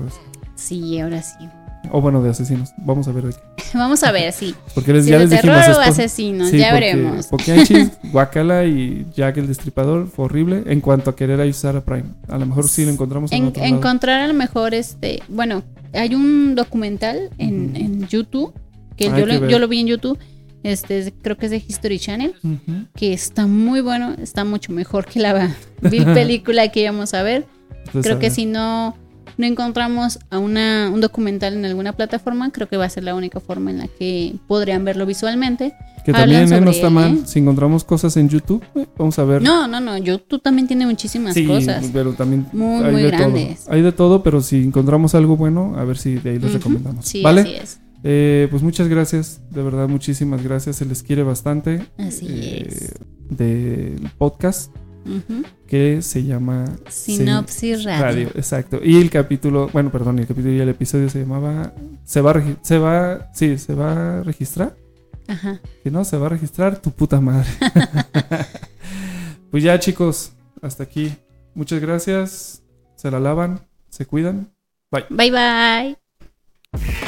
sí, ahora sí. O bueno, de asesinos. Vamos a ver de qué. [LAUGHS] Vamos a ver, sí. Porque les, Si ya de les dijimos. terror o asesinos, Sí, ya porque- veremos. Porque Anchis, [LAUGHS] Guacala y Jack el Destripador fue horrible en cuanto a querer ayudar a Prime. A lo mejor sí lo encontramos en, En- otro lado. encontrar a lo mejor este, bueno, hay un documental en, en YouTube que Hay yo lo, ver. yo lo vi en YouTube. Este, es- creo que es de History Channel, que está muy bueno, está mucho mejor que la [LAUGHS] vil película que íbamos a ver. Pues, creo a que si no no encontramos a una, un documental en alguna plataforma, creo que va a ser la única forma en la que podrían verlo visualmente. Que Hablan también eh, no está mal. ¿eh? Si encontramos cosas en YouTube, eh, vamos a ver. No, no, no, YouTube también tiene muchísimas Sí, cosas. pero también Muy, hay muy de grandes. todo. Hay de todo, pero si encontramos algo bueno, a ver si de ahí les Ujú. recomendamos. Sí, ¿Vale? así es. Eh, pues muchas gracias, de verdad, muchísimas gracias. Se les quiere bastante. Así eh, es. Del podcast Que se llama Sinopsis Sin- Radio. Exacto. Y el capítulo, bueno, perdón, el capítulo y el episodio se llamaba. Se va se va, sí, se va a registrar. Ajá. Si no, se va a registrar tu puta madre. [LAUGHS] pues ya, chicos, hasta aquí. Muchas gracias. Se la lavan, se cuidan. Bye. Bye bye.